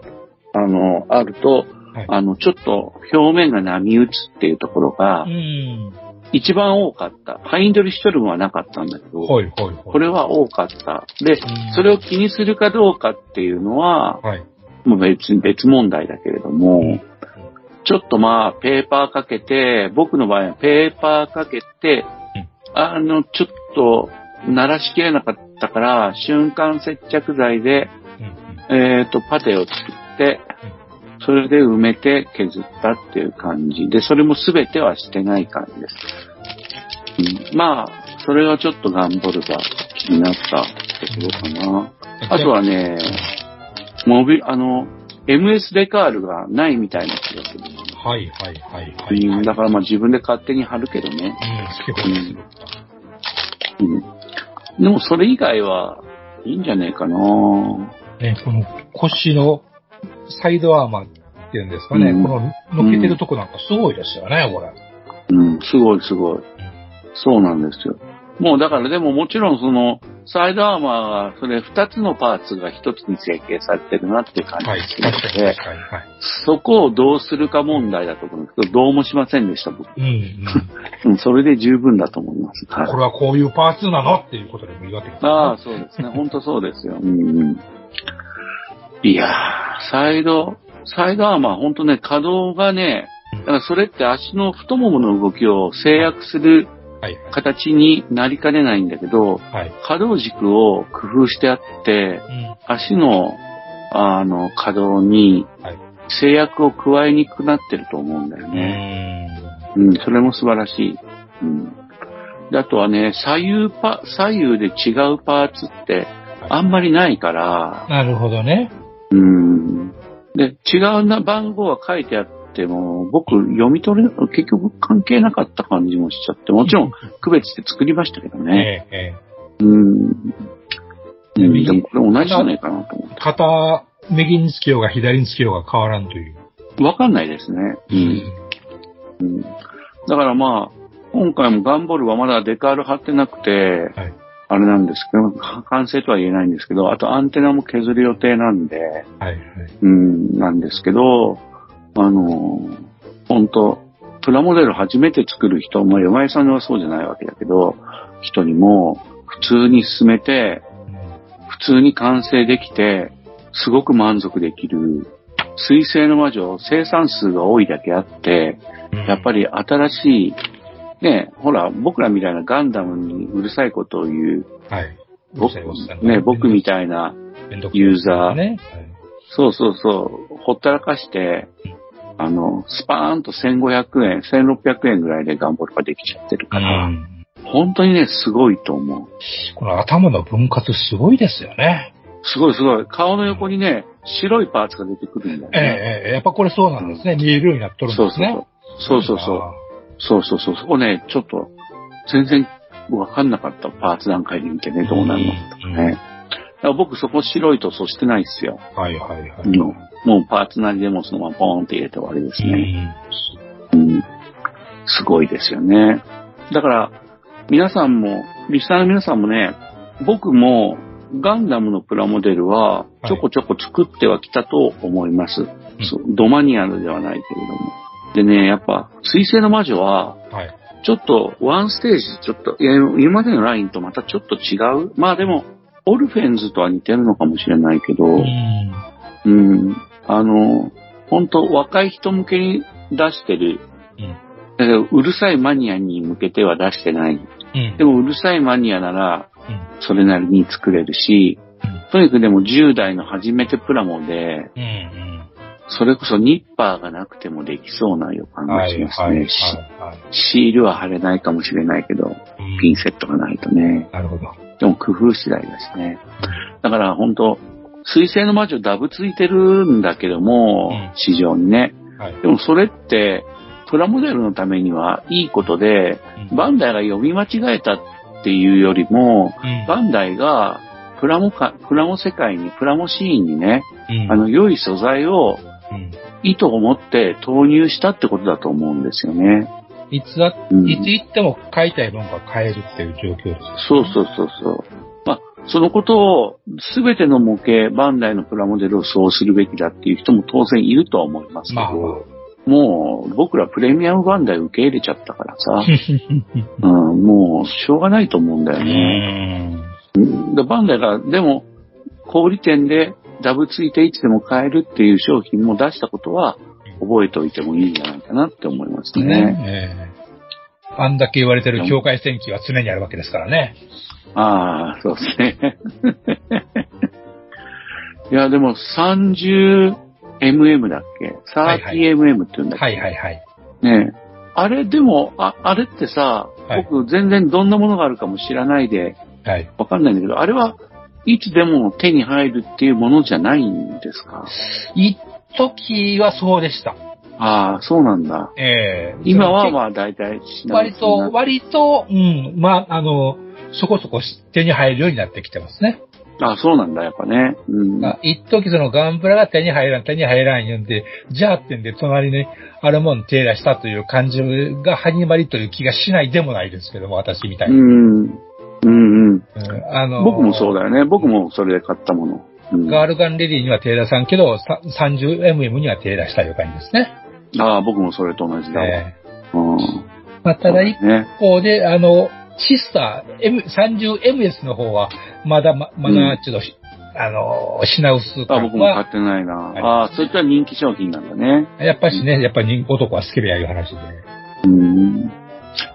あの、あると、はいあの、ちょっと表面が波打つっていうところがうん。一番多かった。ハインドリーシュトルムはなかったんだけど、ほいほいほい。これは多かった。でん、それを気にするかどうかっていうのは、はい。もう別に別問題だけれども、ちょっとまあ、ペーパーかけて、僕の場合はペーパーかけて、あの、ちょっと、鳴らしきれなかったから、瞬間接着剤で、うんうんえっ、と、パテを作って、それで埋めて削ったっていう感じで、それも全てはしてない感じです。うん、まあ、それがちょっと頑張るが気になったところかな。あとはね、モビ、あの、MS デカールがないみたいな気がする。はいはいはいはい。うん、だからまあ自分で勝手に貼るけどね。うん。うん。でもそれ以外はいいんじゃねえかなね、この腰のサイドアーマーっていうんですかね、うんこの乗っけてるとこなんかすごいですよね、これ。うん、すごいすごい。そうなんですよ。もうだからでももちろんその、サイドアーマーが、それ二つのパーツが一つに成形されてるなっていう感じはいがす、るの確かにで、確かに。はい。そこをどうするか問題だと思うんですけど、どうもしませんでした、僕。うん、うん。[laughs] うん、それで十分だと思います。はいこれはこういうパーツなのっていうことでもいいわけですああ。そうですね。本当そうですよ。うんうん。いやー、サイド、サイドアーマー本当ね、可動がね、だからそれって足の太ももの動きを制約するはい。形になりかねないんだけど、はい。可動軸を工夫してあって、うん。足の、あの、可動にはい制約を加えにくくなってると思うんだよね。ううん、それも素晴らしい。うん。であとはね、左右パ、左右で違うパーツってあんまりないから、ん。なるほどね。うん。で、違うな番号は書いてあっても、僕読み取れ、結局関係なかった感じもしちゃって、もちろん区別して作りましたけどね。ええ、えうん。うん、でもこれ同じじゃないかなと思え。肩、右につけようが左につけようが変わらんという。う。わかんないですね。うん。うん。だからまあ、今回もガンボールはまだデカール貼ってなくて、はいあれなんですけど、完成とは言えないんですけど、あとアンテナも削る予定なんで、はい、はい。うん、なんですけど、あの、本当プラモデル初めて作る人、まあ、山井さんはそうじゃないわけだけど、人にも普通に進めて、普通に完成できて、すごく満足できる。水星の魔女、生産数が多いだけあって、やっぱり、り新しい、ね、ほら、僕らみたいなガンダムにうるさいことを言う、はい。僕ね、僕みたいな、ユーザーね。そうそうそう、ほったらかして、あの、スパーンと1500円、1600円ぐらいでガンボールができちゃってるうから、ん。本当にね、すごいと思う。この頭の分割すごいですよね。すごいすごい。顔の横にね、白いパーツが出てくるんだよええね。ええ、やっぱこれそうなんですね。見えるようになっとるんそうそうですね。そう。そうそうそう。そうそうそう。そこね、ちょっと、全然わかんなかったパーツ段階で見てね、どうなるの？かとかうんね。だから僕そこ白い塗装してないっすよ。はいはいはい。うんもうパーツなりでもうそのままポーンって入れて終わりですうね。ん。うん。すごいですよね。だから、皆さんも、リスナーの皆さんもね、僕もガンダムのプラモデルはちょこちょこ作ってはきたと思います。そうドマニアルではないけれども。でね、やっぱ、水星の魔女は、はい。ちょっと、ワンステージ、ちょっと、いや、今までのラインとまたちょっと違う。まあでも、オルフェンズとは似てるのかもしれないけど、うん。うん、あの、本当若い人向けに出してる、うんだけどうるさいマニアに向けては出してない。うん。でも、うるさいマニアなら、うん、それなりに作れるし、とにかくでも10代の初めてプラモで、うん。うん。それこそニッパーがなくてもできそうな予感がはいしますね。はいはいしはい。シールは貼れないかもしれないけど、うんピンセットがないとね。なるほど。でも工夫次第だしね。だから本当水星の魔女ダブついてるんだけども、うん市場にね。はい。でもそれって、プラモデルのためにはいいことで、うんバンダイが読み間違えたっていうよりも、うんバンダイがプラモか、プラモ世界に、プラモシーンにね、うんあの、良い素材をうん意図を持って投入したってことだと思うんですよね。いつだ、うんいつ行っても買いたいものが買えるっていう状況です。そうそうそうそう。まあ、そのことを、すべての模型、バンダイのプラモデルをそうするべきだっていう人も当然いるとは思いますけど、まあまもう、僕らプレミアムバンダイ受け入れちゃったからさ、あ。[laughs] うん、もう、しょうがないと思うんだようね。バンダイが、でも、小売店でダブついていつでも買えるっていう商品も出したことは、覚えておいてもいいんじゃないかなって思いますね。ねええあんだけ言われてる境界線機は常にあるわけですからね。ああ、そうですね。[laughs] いや、でも 30mm だっけ？はいはい ?30mm って言うんだっけ、はいはいはい。ねえあれ、でも、あ、あれってさ、はい僕全然どんなものがあるかも知らないではい。わかんないんだけど、あれはいつでも手に入るっていうものじゃないんですか？一時はそうでした。ああ、そうなんだ。ええ今はまあ大体品割と、割と、うん、まあ、あの、そこそこ手に入るようになってきてますね。あそうなんだ、やっぱね。うん。あ一時そのガンプラが手に入らん、手に入らん言うんで、じゃあってんで隣にあるもん手出したという感じが始まりという気がしないでもないですけども、私みたいうに。ん。うんうん。うんあの僕もそうだよね。僕もそれで買ったもの。うん、ガールガンレディには手出さんけど、さ 30mm には手出したいう感じですね。ああ、僕もそれと同じだわ。ええうん。まあ、ただ一ね。方で、あの、シスター、M、30MS の方は、まだま、まだちょっとし、あの、品薄あ、感僕も買は、ってないな。はいああ、そういった人気商品なんだね。やっぱしね、やっぱり男は好きでやいう話で。うん。い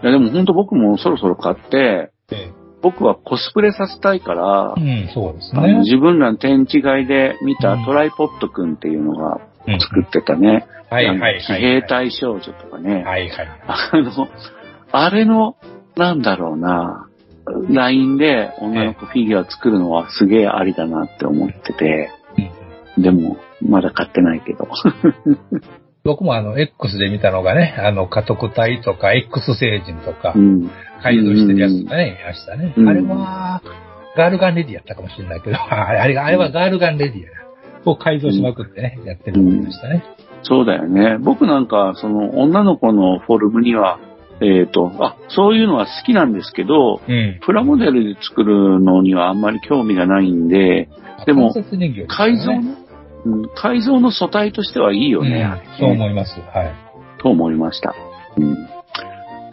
や、でも本当僕もそろそろ買って、え僕はコスプレさせたいから、えうん、そうですね。自分らの展示会で見たうんトライポットくんっていうのがうん作ってたね。はいあのはいはい。騎兵隊少女とかね。はいはい。あの、あれの、なんだろうな、LINE で女の子フィギュア作るのはすげえありだなって思ってて、うんでも、まだ買ってないけど。僕もあの、X で見たのがね、あの、家督隊とか X 星人とかう、ん。改造してるやつがね、いましたね。うんあれは、ガールガンレディやったかもしれないけど、あ [laughs] れあれがあれはガールガンレディやな。を改造しまくってね、やってるのでしたね。そうだよね。僕なんか、その女の子のフォルムには、えっ、と、あ、そういうのは好きなんですけど、うん。プラモデルで作るのにはあんまり興味がないんで、でも関節人形ですから改造の、うん、改造の素体としてはいいよね。うんそう思います。はい。と思いました。うん。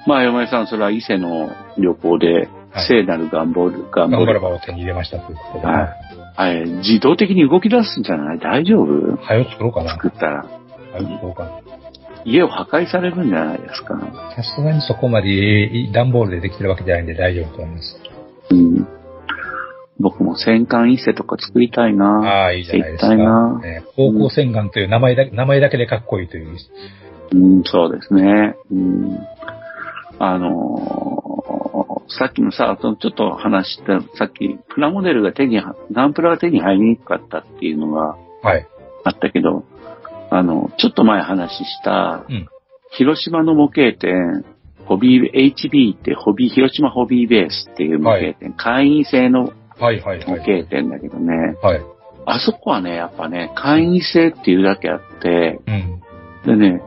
まあ、山井さん、それは伊勢の旅行ではい、聖なる願望、願頑張望ればを手に入れましたということで。はい。あれ、自動的に動き出すんじゃない？大丈夫？はよ作ろうかな。は作ったら。よ作ろうかな。家を破壊されるんじゃないですか？さすがにそこまで段ボールでできてるわけじゃないんで大丈夫と思います。うん。僕も戦艦伊勢とか作りたいな。ああ、いいじゃないですか。なね方向洗顔という名前だ名前だけでかっこいいという。うん、そうですね。うん。あのーさっきのさ、ちょっと話した、さっき、プラモデルが手に、ガンプラが手に入りにくかったっていうのがはい。あったけど、あの、ちょっと前話した、うん広島の模型店、ホビー、HB ってホビー、広島ホビーベースっていう模型店、会員制のはいはい模はい。型店だけどね、はい。あそこはね、やっぱね、会員制っていうだけあって、うん。でね、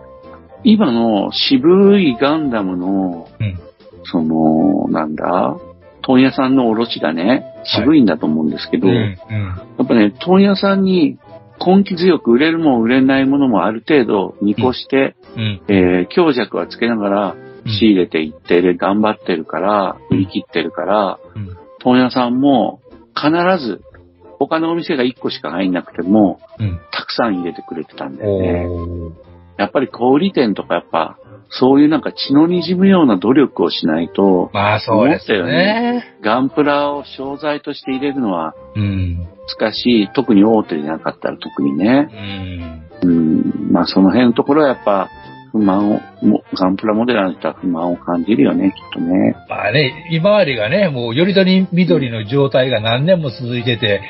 今の渋いガンダムの、うん。その、なんだ、問屋さんの卸がね、渋いんだと思うんですけど、うん。やうん。っぱね、問屋さんに根気強く売れるもん売れないものもある程度見越して、うん。えー強弱はつけながら仕入れていって、で、頑張ってるから、売り切ってるから、うん。問屋さんも必ず、他のお店が1個しか入んなくても、うん。たくさん入れてくれてたんだよね。やっぱり小売店とかやっぱ、そういうなんか血の滲むような努力をしないと、まあそうですよ思ったね。ガンプラを商材として入れるのはうん。難しい。特に大手でなかったら特にね。うん。うん。まあその辺のところはやっぱ不満をもガンプラモデラーの人は不満を感じるよね、きっとね。まあね、今までがね、もうよりどり緑の状態が何年も続いてて、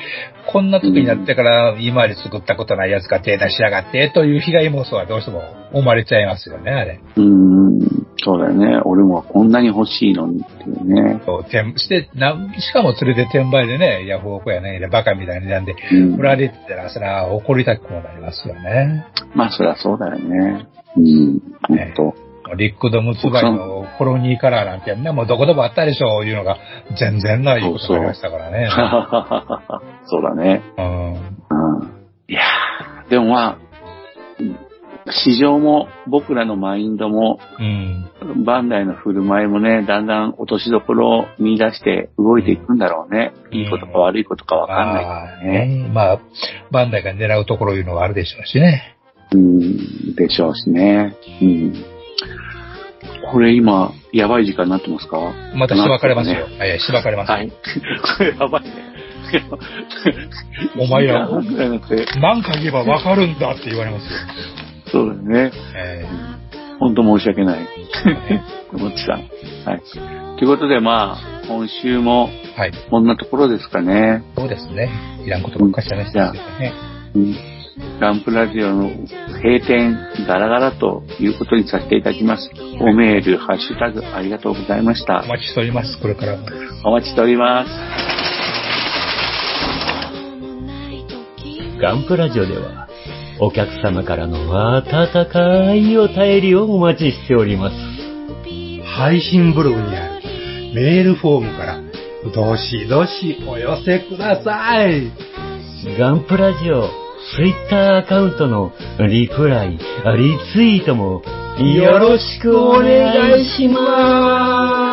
こんな時になってから今まで作ったことないやつが手出しやがってという被害妄想はどうしても思われちゃいますよね、あれ。うーん、そうだよね。俺もこんなに欲しいのにっていうね。そう転してな、しかもそれで転売でね、ヤフオクやね、バカみたいになんで、うん売られてたら、それは怒りたくもなりますよね。まあ、そりゃそうだよね。うん、ほんと。リックドムツバイのコロニーカラーなんてね、もうどこでもあったでしょういうのが全然ないことになりましたからね。そうだね。うん。うん。いやーでもまあ、市場も僕らのマインドも、うん。バンダイの振る舞いもね、だんだん落としどころを見出して動いていくんだろうね。いいことか悪いことかわかんないまあけどね。ね。まあ、バンダイが狙うところいうのがあるでしょうしね。うん、でしょうしね。うん。これ今、やばい時間になってますか？またしばかれますよ。なってはい、しばかれます。はい。これやばいね。お前ら1時間半ぐらいになって何回言えばわかるんだって言われますよ。そうだね。え本当申し訳ない。もっちさん。はい。ということで、まあ、今週も、ーはい。こんなところですかね。そうですね。いらんことばっかしてますけどね。うん。ランプラジオの閉店、ガラガラということにさせていただきます。おメール、ハッシュタグ、ありがとうございましたお。待ちしております、これからも。お待ちしております。ガンプラジオでは、お客様からの温かいお便りをお待ちしております。配信ブログにあるメールフォームから、どしどしお寄せください。ガンプラジオ、ツイッターアカウントのリプライ、リツイートもよろしくお願いします。